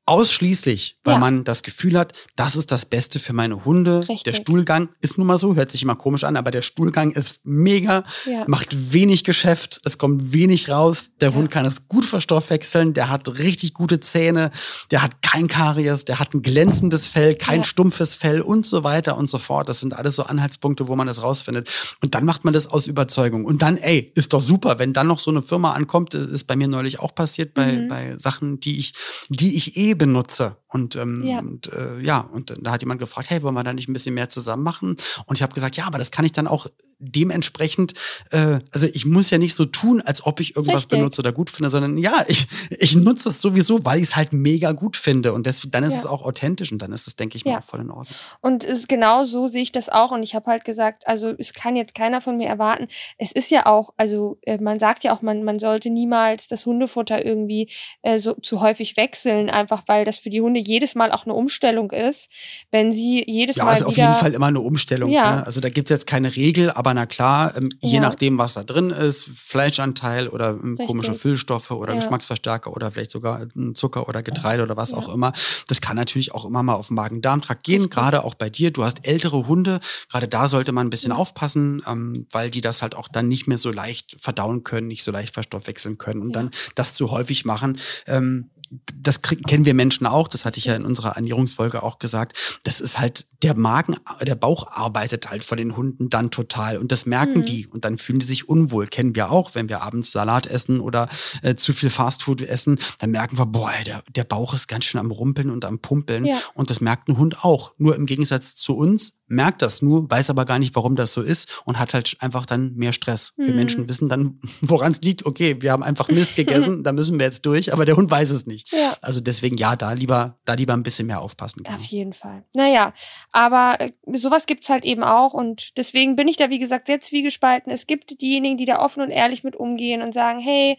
Speaker 1: Ausschließlich, weil ja. man das Gefühl hat, das ist das Beste für meine Hunde. Richtig. Der Stuhlgang ist nun mal so, hört sich immer komisch an, aber der Stuhlgang ist mega, ja. macht wenig Geschäft, es kommt wenig raus. Der ja. Hund kann es gut verstoffwechseln, der hat richtig gute Zähne, der hat kein Karies, der hat ein glänzendes Fell, kein stumpfes Fell und so weiter und so fort. Das sind alles so Anhaltspunkte, wo man das rausfindet. Und dann macht man das aus Überzeugung. Und dann, ey, ist doch super, wenn dann noch so eine Firma ankommt, ist bei mir neulich auch passiert, bei, mhm. bei Sachen, die ich, die ich eh benutze. Und, ähm, ja. und äh, ja, und da hat jemand gefragt, hey, wollen wir da nicht ein bisschen mehr zusammen machen? Und ich habe gesagt, ja, aber das kann ich dann auch dementsprechend, äh, also ich muss ja nicht so tun, als ob ich irgendwas Richtig. benutze oder gut finde, sondern ja, ich, ich nutze es sowieso, weil ich es halt mega gut finde. Und das, dann ist ja. es auch authentisch und dann ist das, denke ich, ja. mal auch voll in Ordnung.
Speaker 2: Und ist, genau so sehe ich das auch. Und ich habe halt gesagt, also es kann jetzt keiner von mir erwarten. Es ist ja auch, also äh, man sagt ja auch, man, man sollte niemals das Hundefutter irgendwie äh, so zu häufig wechseln, einfach weil das für die Hunde jedes Mal auch eine Umstellung ist, wenn sie jedes
Speaker 1: ja,
Speaker 2: Mal.
Speaker 1: Ja, ist auf jeden Fall immer eine Umstellung. Ja. Ne? Also da gibt es jetzt keine Regel, aber na klar, ähm, je ja. nachdem, was da drin ist, Fleischanteil oder ähm, komische Füllstoffe oder ja. Geschmacksverstärker oder vielleicht sogar ähm, Zucker oder Getreide oder was auch immer. Das kann natürlich auch immer mal auf den Magen-Darm-Trakt gehen, gerade auch bei dir. Du hast ältere Hunde, gerade da sollte man ein bisschen aufpassen, ähm, weil die das halt auch dann nicht mehr so leicht verdauen können, nicht so leicht verstoffwechseln können und dann das zu häufig machen. Ähm, das kennen wir Menschen auch, das hatte ich ja in unserer Ernährungsfolge auch gesagt, das ist halt, der Magen, der Bauch arbeitet halt von den Hunden dann total und das merken mhm. die und dann fühlen die sich unwohl. Kennen wir auch, wenn wir abends Salat essen oder äh, zu viel Fastfood essen, dann merken wir, boah, der, der Bauch ist ganz schön am Rumpeln und am Pumpeln ja. und das merkt ein Hund auch. Nur im Gegensatz zu uns merkt das nur, weiß aber gar nicht, warum das so ist und hat halt einfach dann mehr Stress. Mhm. Wir Menschen wissen dann, woran es liegt. Okay, wir haben einfach Mist gegessen, da müssen wir jetzt durch, aber der Hund weiß es nicht. Ja. Also deswegen ja, da lieber, da lieber ein bisschen mehr aufpassen.
Speaker 2: Genau. Auf jeden Fall. Naja, aber äh, sowas gibt's halt eben auch und deswegen bin ich da, wie gesagt, sehr zwiegespalten. Es gibt diejenigen, die da offen und ehrlich mit umgehen und sagen, hey,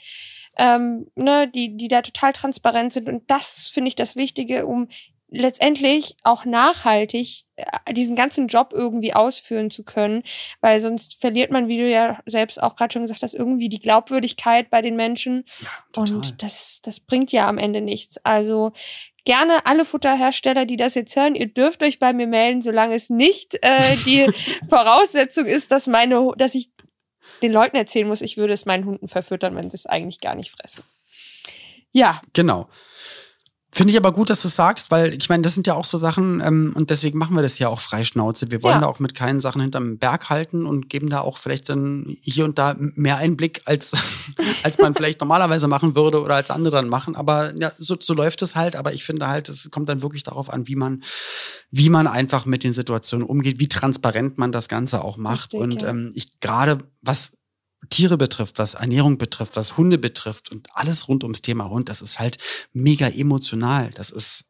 Speaker 2: ähm, ne, die, die da total transparent sind. Und das finde ich das Wichtige, um letztendlich auch nachhaltig äh, diesen ganzen Job irgendwie ausführen zu können, weil sonst verliert man, wie du ja selbst auch gerade schon gesagt hast, irgendwie die Glaubwürdigkeit bei den Menschen ja, und das das bringt ja am Ende nichts. Also gerne alle Futterhersteller, die das jetzt hören, ihr dürft euch bei mir melden, solange es nicht äh, die Voraussetzung ist, dass meine, dass ich den Leuten erzählen muss, ich würde es meinen Hunden verfüttern, wenn sie es eigentlich gar nicht fressen. Ja.
Speaker 1: Genau. Finde ich aber gut, dass du es sagst, weil ich meine, das sind ja auch so Sachen ähm, und deswegen machen wir das ja auch freischnauze. Wir wollen ja. da auch mit keinen Sachen hinterm Berg halten und geben da auch vielleicht dann hier und da mehr Einblick, als, als man vielleicht normalerweise machen würde oder als andere dann machen. Aber ja, so, so läuft es halt. Aber ich finde halt, es kommt dann wirklich darauf an, wie man, wie man einfach mit den Situationen umgeht, wie transparent man das Ganze auch macht. Richtig, und ja. ähm, ich gerade, was Tiere betrifft, was Ernährung betrifft, was Hunde betrifft und alles rund ums Thema Hund, das ist halt mega emotional. Das ist,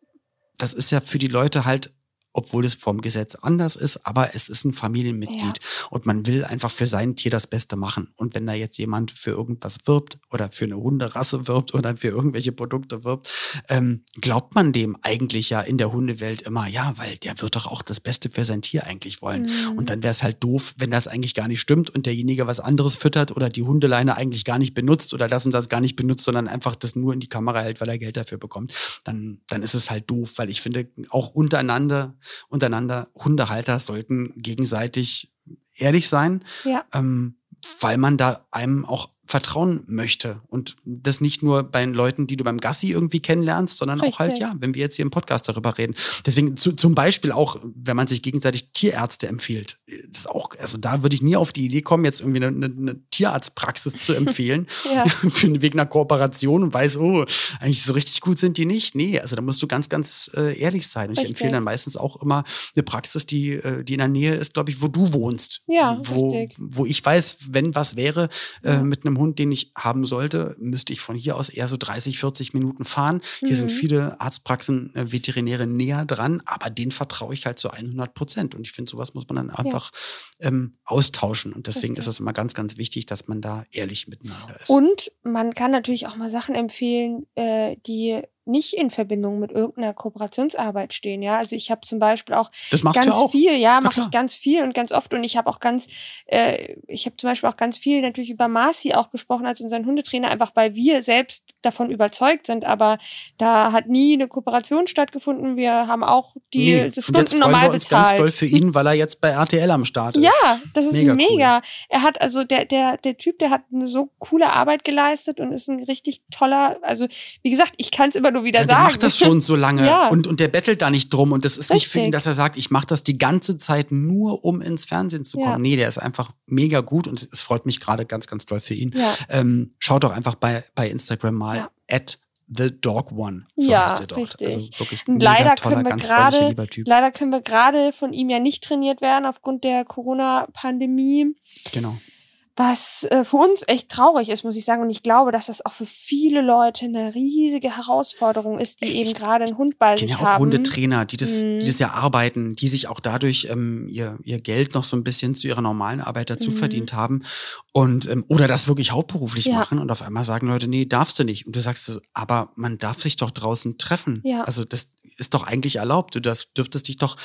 Speaker 1: das ist ja für die Leute halt obwohl es vom Gesetz anders ist, aber es ist ein Familienmitglied ja. und man will einfach für sein Tier das Beste machen. Und wenn da jetzt jemand für irgendwas wirbt oder für eine Hunderasse wirbt oder für irgendwelche Produkte wirbt, ähm, glaubt man dem eigentlich ja in der Hundewelt immer, ja, weil der wird doch auch das Beste für sein Tier eigentlich wollen. Mhm. Und dann wäre es halt doof, wenn das eigentlich gar nicht stimmt und derjenige was anderes füttert oder die Hundeleine eigentlich gar nicht benutzt oder das und das gar nicht benutzt, sondern einfach das nur in die Kamera hält, weil er Geld dafür bekommt. Dann, dann ist es halt doof, weil ich finde, auch untereinander untereinander, Hundehalter sollten gegenseitig ehrlich sein, ja. ähm, weil man da einem auch vertrauen möchte. Und das nicht nur bei den Leuten, die du beim Gassi irgendwie kennenlernst, sondern Richtig. auch halt, ja, wenn wir jetzt hier im Podcast darüber reden. Deswegen zu, zum Beispiel auch, wenn man sich gegenseitig Tierärzte empfiehlt. Das ist auch, also da würde ich nie auf die Idee kommen, jetzt irgendwie eine, eine Tierarztpraxis zu empfehlen ja. für wegen einer Kooperation und weiß, oh, eigentlich so richtig gut sind die nicht. Nee, also da musst du ganz, ganz äh, ehrlich sein. Und ich empfehle dann meistens auch immer eine Praxis, die, äh, die in der Nähe ist, glaube ich, wo du wohnst.
Speaker 2: Ja,
Speaker 1: wo, richtig. wo ich weiß, wenn was wäre äh, mit einem Hund, den ich haben sollte, müsste ich von hier aus eher so 30, 40 Minuten fahren. Hier mhm. sind viele Arztpraxen, äh, Veterinäre näher dran, aber denen vertraue ich halt zu 100 Prozent. Und ich finde, sowas muss man dann einfach ja. ähm, austauschen. Und deswegen Richtig. ist es immer ganz, ganz wichtig, dass man da ehrlich miteinander ist.
Speaker 2: Und man kann natürlich auch mal Sachen empfehlen, äh, die nicht in Verbindung mit irgendeiner Kooperationsarbeit stehen. Ja, also ich habe zum Beispiel auch ganz
Speaker 1: auch.
Speaker 2: viel, ja, mache ich ganz viel und ganz oft und ich habe auch ganz, äh, ich habe zum Beispiel auch ganz viel natürlich über Marci auch gesprochen als unseren Hundetrainer, einfach weil wir selbst davon überzeugt sind, aber da hat nie eine Kooperation stattgefunden. Wir haben auch die nee. Stunden und jetzt normal wir uns bezahlt.
Speaker 1: Ganz toll für ihn, weil er jetzt bei RTL am Start ist.
Speaker 2: Ja, das ist mega. mega. Cool. Er hat also der der der Typ, der hat eine so coole Arbeit geleistet und ist ein richtig toller. Also wie gesagt, ich kann es immer nur wieder ja, sagen.
Speaker 1: Der macht das schon so lange ja. und, und der bettelt da nicht drum. Und das ist Richtig. nicht für ihn, dass er sagt, ich mache das die ganze Zeit nur, um ins Fernsehen zu kommen. Ja. Nee, der ist einfach mega gut und es freut mich gerade ganz, ganz doll für ihn. Ähm, schaut doch einfach bei, bei Instagram mal at The Dog One.
Speaker 2: So ja, heißt er dort. Richtig. Also wirklich und leider toller, können wir gerade, leider können wir gerade von ihm ja nicht trainiert werden aufgrund der Corona-Pandemie.
Speaker 1: Genau
Speaker 2: was äh, für uns echt traurig ist, muss ich sagen. Und ich glaube, dass das auch für viele Leute eine riesige Herausforderung ist, die ich eben gerade einen Hund bei sich ja auch haben.
Speaker 1: Hundetrainer, die das, mhm. die das ja arbeiten, die sich auch dadurch ähm, ihr, ihr Geld noch so ein bisschen zu ihrer normalen Arbeit dazu mhm. verdient haben und ähm, oder das wirklich hauptberuflich ja. machen und auf einmal sagen Leute, nee, darfst du nicht. Und du sagst, aber man darf sich doch draußen treffen. Ja. Also das ist doch eigentlich erlaubt. Du das dürftest dich doch,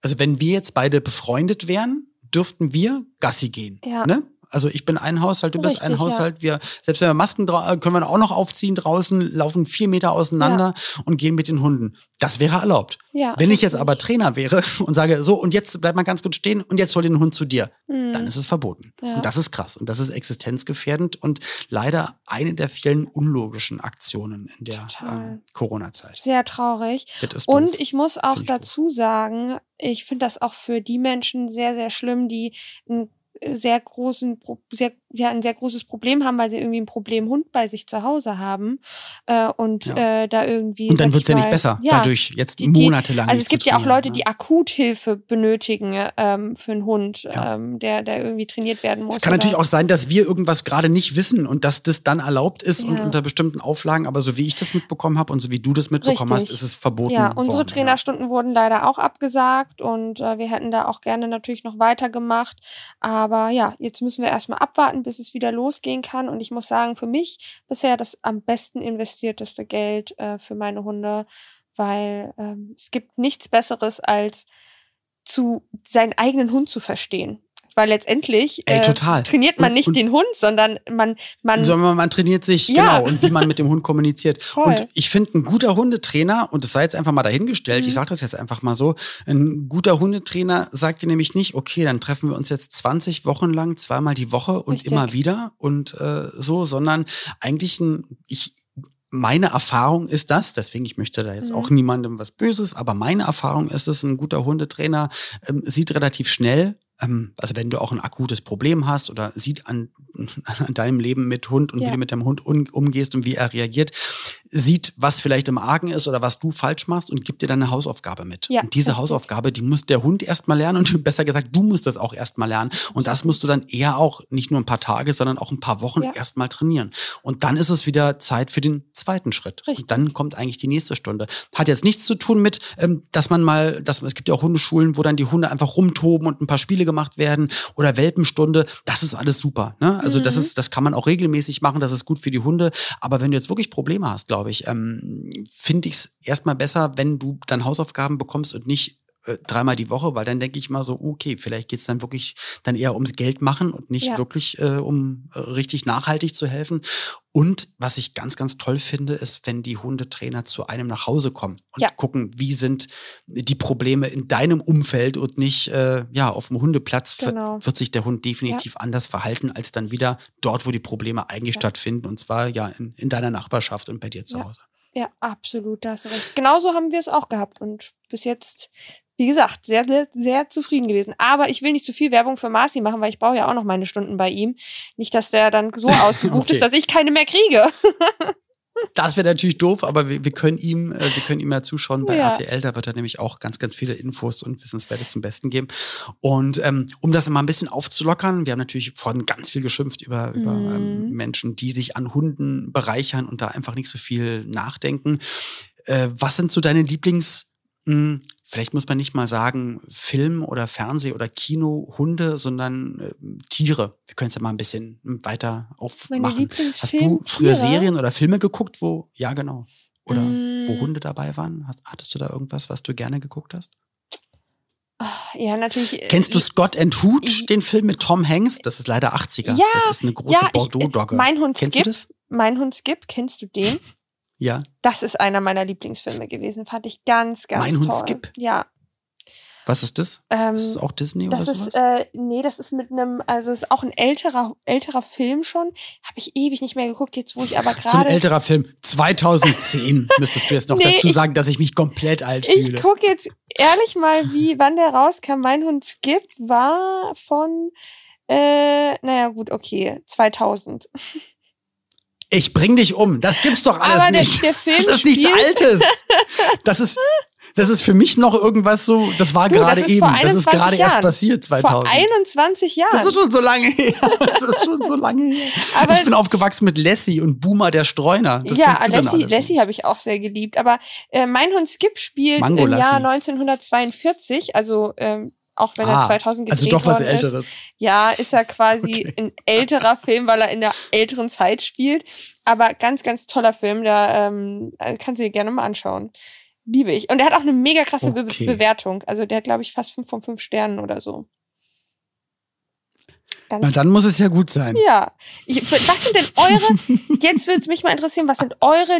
Speaker 1: also wenn wir jetzt beide befreundet wären, dürften wir Gassi gehen. Ja. Ne? Also ich bin ein Haushalt, du Richtig, bist ein Haushalt. Ja. Wir, selbst wenn wir Masken können wir auch noch aufziehen draußen, laufen vier Meter auseinander ja. und gehen mit den Hunden. Das wäre erlaubt. Ja, wenn ich jetzt aber Trainer wäre und sage, so, und jetzt bleib mal ganz gut stehen und jetzt hol den Hund zu dir, mhm. dann ist es verboten. Und das ist krass. Und das ist existenzgefährdend und leider eine der vielen unlogischen Aktionen in der ähm, Corona-Zeit.
Speaker 2: Sehr traurig. Und ich muss auch dazu sagen, ich finde das auch für die Menschen sehr, sehr schlimm, die ein sehr großen, sehr, ja, ein sehr großes Problem haben, weil sie irgendwie ein Problemhund bei sich zu Hause haben äh, und ja. äh, da irgendwie.
Speaker 1: Und dann wird's ja nicht besser, ja, dadurch jetzt die, monatelang.
Speaker 2: Also es gibt ja auch Leute, die Akuthilfe benötigen ähm, für einen Hund, ähm, der, der irgendwie trainiert werden muss.
Speaker 1: Es kann oder? natürlich auch sein, dass wir irgendwas gerade nicht wissen und dass das dann erlaubt ist und unter bestimmten Auflagen, aber so wie ich das mitbekommen habe und so wie du das mitbekommen Richtig. hast, ist es verboten.
Speaker 2: Ja, unsere worden, Trainerstunden wurden leider auch abgesagt und äh, wir hätten da auch gerne natürlich noch weitergemacht. Aber aber ja, jetzt müssen wir erstmal abwarten, bis es wieder losgehen kann. Und ich muss sagen, für mich bisher das am besten investierteste Geld äh, für meine Hunde, weil ähm, es gibt nichts Besseres als zu seinen eigenen Hund zu verstehen weil letztendlich
Speaker 1: Ey, äh,
Speaker 2: trainiert man nicht und, den Hund, sondern man man
Speaker 1: sondern man trainiert sich ja. genau und wie man mit dem Hund kommuniziert. Voll. Und ich finde ein guter Hundetrainer und das sei jetzt einfach mal dahingestellt, mhm. ich sage das jetzt einfach mal so, ein guter Hundetrainer sagt dir nämlich nicht, okay, dann treffen wir uns jetzt 20 Wochen lang zweimal die Woche und Richtig. immer wieder und äh, so, sondern eigentlich ein ich meine Erfahrung ist das, deswegen ich möchte da jetzt mhm. auch niemandem was Böses, aber meine Erfahrung ist es, ein guter Hundetrainer ähm, sieht relativ schnell, also wenn du auch ein akutes Problem hast oder sieht an, an deinem Leben mit Hund und ja. wie du mit dem Hund um, umgehst und wie er reagiert, sieht, was vielleicht im Argen ist oder was du falsch machst und gibt dir dann eine Hausaufgabe mit. Ja, und diese richtig. Hausaufgabe, die muss der Hund erstmal lernen und besser gesagt, du musst das auch erstmal lernen. Und das musst du dann eher auch nicht nur ein paar Tage, sondern auch ein paar Wochen ja. erstmal trainieren. Und dann ist es wieder Zeit für den zweiten Schritt. Richtig. Und dann kommt eigentlich die nächste Stunde. Hat jetzt nichts zu tun mit, ähm, dass man mal, dass es gibt ja auch Hundeschulen, wo dann die Hunde einfach rumtoben und ein paar Spiele gemacht werden oder Welpenstunde. Das ist alles super. Ne? Also mhm. das ist, das kann man auch regelmäßig machen. Das ist gut für die Hunde. Aber wenn du jetzt wirklich Probleme hast, glaube ich, ähm, finde ich es erstmal besser, wenn du dann Hausaufgaben bekommst und nicht äh, dreimal die Woche, weil dann denke ich mal so, okay, vielleicht geht's dann wirklich dann eher ums Geld machen und nicht
Speaker 2: Ja.
Speaker 1: wirklich äh, um äh, richtig nachhaltig zu helfen. Und was ich ganz, ganz toll finde, ist, wenn die Hundetrainer zu einem nach Hause kommen und
Speaker 2: Ja.
Speaker 1: gucken, wie sind die Probleme in deinem Umfeld und nicht, äh, ja, auf dem Hundeplatz
Speaker 2: Genau.
Speaker 1: wird sich der Hund definitiv anders verhalten, als dann wieder dort, wo die Probleme eigentlich
Speaker 2: Ja.
Speaker 1: stattfinden. Und zwar ja in, in deiner Nachbarschaft und bei dir zu
Speaker 2: Ja.
Speaker 1: Hause.
Speaker 2: Ja, absolut, da hast du recht. Genauso haben wir es auch gehabt und bis jetzt, wie gesagt, sehr, sehr, sehr zufrieden gewesen. Aber ich will nicht zu viel Werbung für Marci machen, weil ich brauche ja auch noch meine Stunden bei ihm. Nicht, dass der dann so ausgebucht
Speaker 1: Okay.
Speaker 2: ist, dass ich keine mehr kriege.
Speaker 1: Das wäre natürlich doof, aber wir, wir können ihm, äh, wir können ihm ja zuschauen bei
Speaker 2: Ja.
Speaker 1: RTL. Da wird er nämlich auch ganz, ganz viele Infos und Wissenswerte zum Besten geben. Und ähm, um das mal ein bisschen aufzulockern, wir haben natürlich vorhin ganz viel geschimpft über, über ähm,
Speaker 2: Mhm.
Speaker 1: Menschen, die sich an Hunden bereichern und da einfach nicht so viel nachdenken. Äh, was sind so deine Lieblings, mh, vielleicht muss man nicht mal sagen Film oder Fernseh oder Kino, Hunde, sondern äh, Tiere. Wir können es ja mal ein bisschen weiter aufmachen. Hast du früher
Speaker 2: Tiere?
Speaker 1: Serien oder Filme geguckt, wo, ja genau, oder
Speaker 2: Mm.
Speaker 1: wo Hunde dabei waren? Hast, hattest du da irgendwas, was du gerne geguckt hast?
Speaker 2: Ah, Ja, natürlich. äh,
Speaker 1: Kennst du Scott and Hooch, den Film mit Tom Hanks? Das ist leider 80er.
Speaker 2: Ja,
Speaker 1: das ist eine große
Speaker 2: ja, ich-
Speaker 1: Bordeaux-Dogge.
Speaker 2: Mein Hund
Speaker 1: Kennst
Speaker 2: Skip.
Speaker 1: du das?
Speaker 2: Mein Hund Skip, kennst du den?
Speaker 1: Ja.
Speaker 2: Das ist einer meiner Lieblingsfilme gewesen. Fand ich ganz, ganz
Speaker 1: Mein Hund
Speaker 2: toll.
Speaker 1: Skip?
Speaker 2: Ja.
Speaker 1: Was ist das?
Speaker 2: Ähm,
Speaker 1: ist das auch Disney
Speaker 2: Das
Speaker 1: oder
Speaker 2: ist, äh, nee, das ist mit einem, also ist auch ein älterer, älterer Film schon. Habe ich ewig nicht mehr geguckt, jetzt wo ich aber
Speaker 1: so ein
Speaker 2: gerade.
Speaker 1: älterer Film. 2010 müsstest du jetzt noch
Speaker 2: Nee,
Speaker 1: dazu
Speaker 2: ich-
Speaker 1: sagen, dass ich mich komplett alt
Speaker 2: Ich
Speaker 1: fühle.
Speaker 2: gucke jetzt ehrlich mal, wie, wann der rauskam. Mein Hund Skip war von, äh, naja, gut, okay, 2000.
Speaker 1: Ich bring dich um. Das gibt's doch alles
Speaker 2: aber der,
Speaker 1: nicht.
Speaker 2: der Film
Speaker 1: Das ist nichts Altes. Das ist, das ist für mich noch irgendwas so, das war gerade eben. Das ist
Speaker 2: 21
Speaker 1: gerade erst passiert, 2000.
Speaker 2: vor 21 Jahren.
Speaker 1: das ist schon so lange her. Das ist schon so lange her.
Speaker 2: Aber-
Speaker 1: ich bin aufgewachsen mit Lassie und Boomer der Streuner. Das
Speaker 2: ja, Lassie, Lassie habe ich auch sehr geliebt. Aber äh, mein Hund Skip spielt
Speaker 1: Mango
Speaker 2: im Jahr
Speaker 1: Lassie.
Speaker 2: 1942, also ähm, auch wenn er
Speaker 1: Ah,
Speaker 2: 2000 gedreht
Speaker 1: Also doch was
Speaker 2: worden ist.
Speaker 1: Älteres.
Speaker 2: Ja, ist er quasi
Speaker 1: Okay.
Speaker 2: ein älterer Film, weil er in der älteren Zeit spielt. Aber ganz, ganz toller Film, da ähm, äh, kannst du dir gerne mal anschauen. Liebe ich. Und der hat auch eine mega krasse Be
Speaker 1: Okay.
Speaker 2: Bewertung. Also der hat, glaube ich, fast fünf von fünf Sternen oder so. Ganz
Speaker 1: Na, dann muss es ja gut sein.
Speaker 2: ja. Ich, was sind denn eure, jetzt würde es mich mal interessieren, was sind eure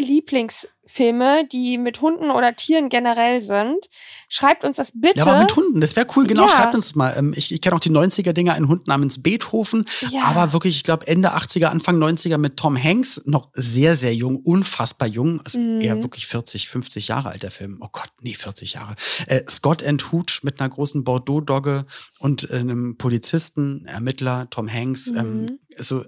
Speaker 2: Lieblingsfilme, die mit Hunden oder Tieren generell sind? Schreibt uns das bitte.
Speaker 1: Ja, aber mit Hunden, das wäre cool. Genau,
Speaker 2: Ja.
Speaker 1: schreibt uns mal. Ähm, Ich, ich kenne auch die 90er-Dinger, ein Hund namens Beethoven.
Speaker 2: Ja.
Speaker 1: Aber wirklich, ich glaube, Ende 80er, Anfang 90er mit Tom Hanks, noch sehr, sehr jung, unfassbar jung. Also
Speaker 2: Mhm.
Speaker 1: eher wirklich 40, 50 Jahre alt, der Film. Oh Gott, nee, 40 Jahre. Äh, Scott and Hooch mit einer großen Bordeaux-Dogge und äh, einem Polizisten, Ermittler, Tom Hanks. Ähm,
Speaker 2: Mhm.
Speaker 1: so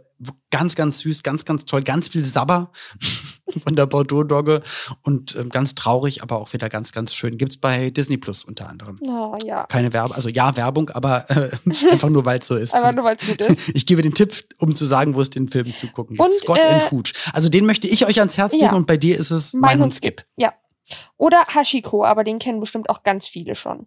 Speaker 1: ganz, ganz süß, ganz, ganz toll. Ganz viel Sabber von der Bordeaux-Dogge und ähm, ganz traurig, aber auch wieder ganz, ganz schön. Gibt's bei Disney Plus unter anderem
Speaker 2: Oh, ja.
Speaker 1: keine Werbung, also ja Werbung, aber äh, einfach nur, weil es so ist.
Speaker 2: Aber
Speaker 1: Also,
Speaker 2: nur weil es gut ist.
Speaker 1: ich gebe den Tipp, um zu sagen, wo es den Film zugucken gibt.
Speaker 2: Und,
Speaker 1: Scott
Speaker 2: äh,
Speaker 1: and Hooch. Also den möchte ich euch ans Herz
Speaker 2: Ja.
Speaker 1: legen und bei dir ist es mein, Hund Skip.
Speaker 2: Ja. Oder Hashiko, aber den kennen bestimmt auch ganz viele schon.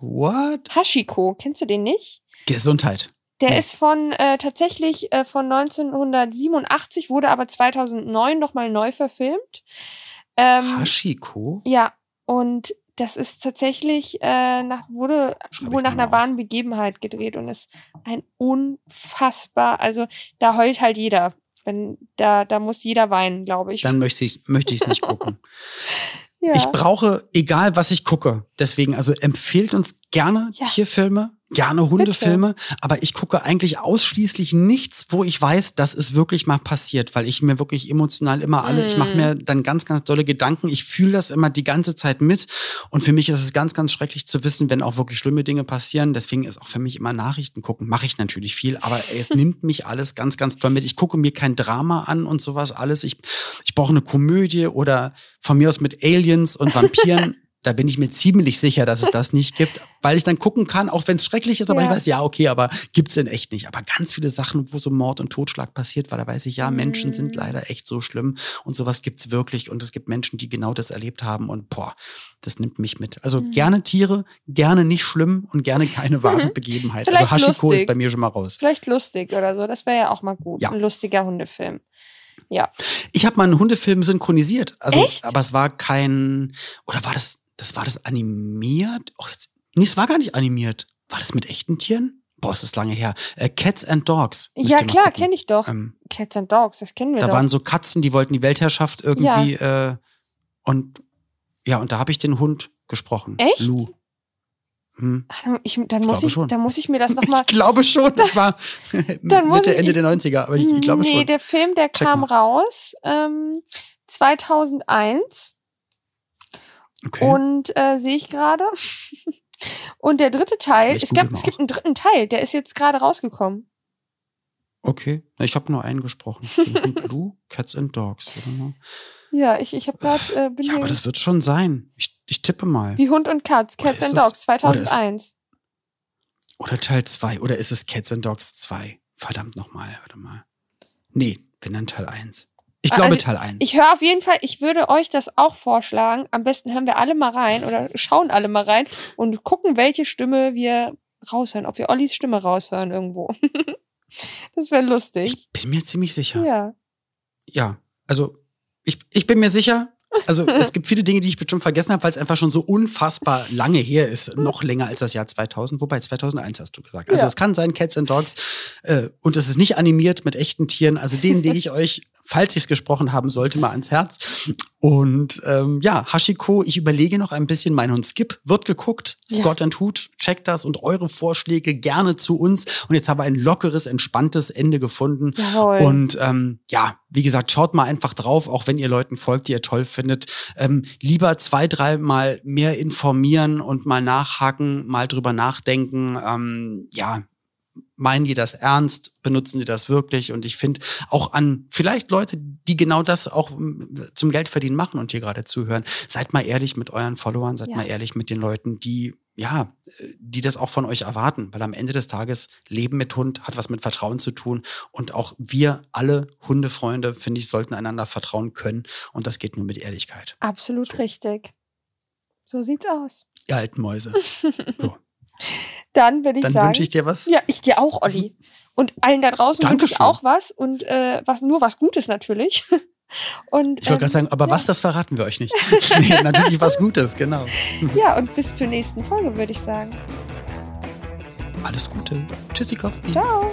Speaker 1: What?
Speaker 2: Hashiko, kennst du den nicht?
Speaker 1: Gesundheit.
Speaker 2: Der
Speaker 1: Nee.
Speaker 2: ist von äh, tatsächlich äh, von 1987, wurde aber 2009 nochmal neu verfilmt. Ähm,
Speaker 1: Hashiko?
Speaker 2: ja, und das ist tatsächlich äh, nach, wurde
Speaker 1: Schreib
Speaker 2: wohl nach einer
Speaker 1: auf.
Speaker 2: wahren Begebenheit gedreht und ist ein unfassbar, also da heult halt jeder. Wenn, da, da muss jeder weinen, glaube ich.
Speaker 1: Dann möchte ich möchte ich nicht gucken.
Speaker 2: ja.
Speaker 1: Ich brauche, egal was ich gucke, deswegen, also empfehlt uns gerne
Speaker 2: Ja.
Speaker 1: Tierfilme, gerne Hundefilme, aber ich gucke eigentlich ausschließlich nichts, wo ich weiß, das ist wirklich mal passiert, weil ich mir wirklich emotional immer alle, ich mache
Speaker 2: Mm.
Speaker 1: mir dann ganz, ganz dolle Gedanken, ich fühle das immer die ganze Zeit mit und für mich ist es ganz, ganz schrecklich zu wissen, wenn auch wirklich schlimme Dinge passieren, deswegen ist auch für mich immer Nachrichten gucken, mache ich natürlich viel, aber es nimmt mich alles ganz, ganz doll mit. Ich gucke mir kein Drama an und sowas alles, ich, ich brauche eine Komödie oder von mir aus mit Aliens und Vampiren. Da bin ich mir ziemlich sicher, dass es das nicht gibt, weil ich dann gucken kann, auch wenn es schrecklich ist, aber
Speaker 2: Ja.
Speaker 1: ich weiß, ja, okay, aber gibt's in echt nicht. Aber ganz viele Sachen, wo so Mord und Totschlag passiert, weil da weiß ich, ja, Menschen sind
Speaker 2: Mhm.
Speaker 1: leider echt so schlimm und sowas gibt's wirklich und es gibt Menschen, die genau das erlebt haben und boah, das nimmt mich mit. Also
Speaker 2: Mhm.
Speaker 1: gerne Tiere, gerne nicht schlimm und gerne keine wahre
Speaker 2: Mhm.
Speaker 1: Begebenheit.
Speaker 2: Vielleicht
Speaker 1: also Hashiko
Speaker 2: lustig.
Speaker 1: ist bei mir schon mal raus.
Speaker 2: Vielleicht lustig oder so, das wäre ja auch mal gut.
Speaker 1: Ja.
Speaker 2: Ein lustiger Hundefilm. Ja.
Speaker 1: Ich habe mal einen Hundefilm synchronisiert. Also,
Speaker 2: Echt?
Speaker 1: aber es war kein, oder war das, das war das animiert? Oh, jetzt, nee, es war gar nicht animiert. War das mit echten Tieren? Boah, es ist lange her. Äh, Cats and Dogs.
Speaker 2: Ja, klar, kenne ich doch.
Speaker 1: Ähm,
Speaker 2: Cats and Dogs, das kennen wir
Speaker 1: da
Speaker 2: doch.
Speaker 1: waren so Katzen, die wollten die Weltherrschaft irgendwie. Äh, und ja, und da habe ich den Hund gesprochen.
Speaker 2: Echt?
Speaker 1: Lou. Hm.
Speaker 2: Ich, dann, muss
Speaker 1: glaube
Speaker 2: ich,
Speaker 1: schon.
Speaker 2: dann muss ich mir das nochmal.
Speaker 1: Ich glaube schon, das war
Speaker 2: Dann muss
Speaker 1: Mitte,
Speaker 2: ich-
Speaker 1: Ende der 90er, aber ich, ich glaube
Speaker 2: nee,
Speaker 1: schon.
Speaker 2: der Film, der
Speaker 1: Check
Speaker 2: kam
Speaker 1: mal.
Speaker 2: raus ähm, 2001
Speaker 1: Okay.
Speaker 2: und äh, sehe ich gerade. und der dritte Teil,
Speaker 1: Ich
Speaker 2: es, gab, es gibt einen dritten Teil, der ist jetzt gerade rausgekommen.
Speaker 1: okay. Ich habe nur einen gesprochen. Lou, Cats and Dogs. Warte mal.
Speaker 2: Ja, ich, ich habe gerade. Äh, bin
Speaker 1: Ja, aber das wird schon sein. Ich, ich tippe mal.
Speaker 2: wie Hund und Katz,
Speaker 1: Oder
Speaker 2: Cats and Dogs,
Speaker 1: oder ist-
Speaker 2: 2001.
Speaker 1: Oder Teil 2. Oder ist es Cats and Dogs 2? Verdammt nochmal, warte mal. Nee, wenn dann Teil 1. Ich glaube
Speaker 2: also
Speaker 1: Teil 1.
Speaker 2: Ich höre auf jeden Fall, ich würde euch das auch vorschlagen. Am besten hören wir alle mal rein oder schauen alle mal rein und gucken, welche Stimme wir raushören. Ob wir Ollis Stimme raushören irgendwo. das wäre lustig.
Speaker 1: ich bin mir ziemlich sicher.
Speaker 2: Ja.
Speaker 1: Ja, also ich, ich bin mir sicher. Also es gibt viele Dinge, die ich bestimmt vergessen habe, weil es einfach schon so unfassbar lange her ist. Noch länger als das Jahr 2000. Wobei 2001 hast du gesagt. Also
Speaker 2: Ja.
Speaker 1: es kann sein Cats and Dogs. Äh, und es ist nicht animiert mit echten Tieren. Also den lege ich euch, falls ich es gesprochen haben sollte, mal ans Herz. Und ähm, ja, Hashiko, ich überlege noch ein bisschen. Mein Hund Skip wird geguckt.
Speaker 2: Ja.
Speaker 1: Scott and Hoot, checkt das und eure Vorschläge gerne zu uns. Und jetzt haben wir ein lockeres, entspanntes Ende gefunden.
Speaker 2: Jawohl.
Speaker 1: Und ähm, ja, wie gesagt, schaut mal einfach drauf, auch wenn ihr Leuten folgt, die ihr toll findet. Ähm, lieber zwei, dreimal mehr informieren und mal nachhaken, mal drüber nachdenken. Ähm, ja, meinen die das ernst? Benutzen die das wirklich? Und ich finde auch an vielleicht Leute, die genau das auch ähm, zum Geldverdienen machen und hier gerade zuhören, seid mal ehrlich mit euren Followern, seid
Speaker 2: Ja.
Speaker 1: mal ehrlich mit den Leuten, die ja, die das auch von euch erwarten, weil am Ende des Tages Leben mit Hund hat was mit Vertrauen zu tun und auch wir alle Hundefreunde, finde ich, sollten einander vertrauen können und das geht nur mit Ehrlichkeit.
Speaker 2: Absolut
Speaker 1: So.
Speaker 2: richtig. So sieht's aus.
Speaker 1: Ihr alten Mäuse. So,
Speaker 2: Dann würde ich
Speaker 1: dann
Speaker 2: sagen.
Speaker 1: wünsche ich dir was.
Speaker 2: ja, ich dir auch, Olli. Und allen da draußen wünsche ich auch was und äh, was nur was Gutes natürlich. Und
Speaker 1: Ich wollte gerade
Speaker 2: ähm,
Speaker 1: sagen, aber
Speaker 2: ja.
Speaker 1: was, das verraten wir euch nicht. nee, natürlich was Gutes, genau.
Speaker 2: Ja, und bis zur nächsten Folge, würde ich sagen.
Speaker 1: Alles Gute. Tschüssikowski.
Speaker 2: Ciao.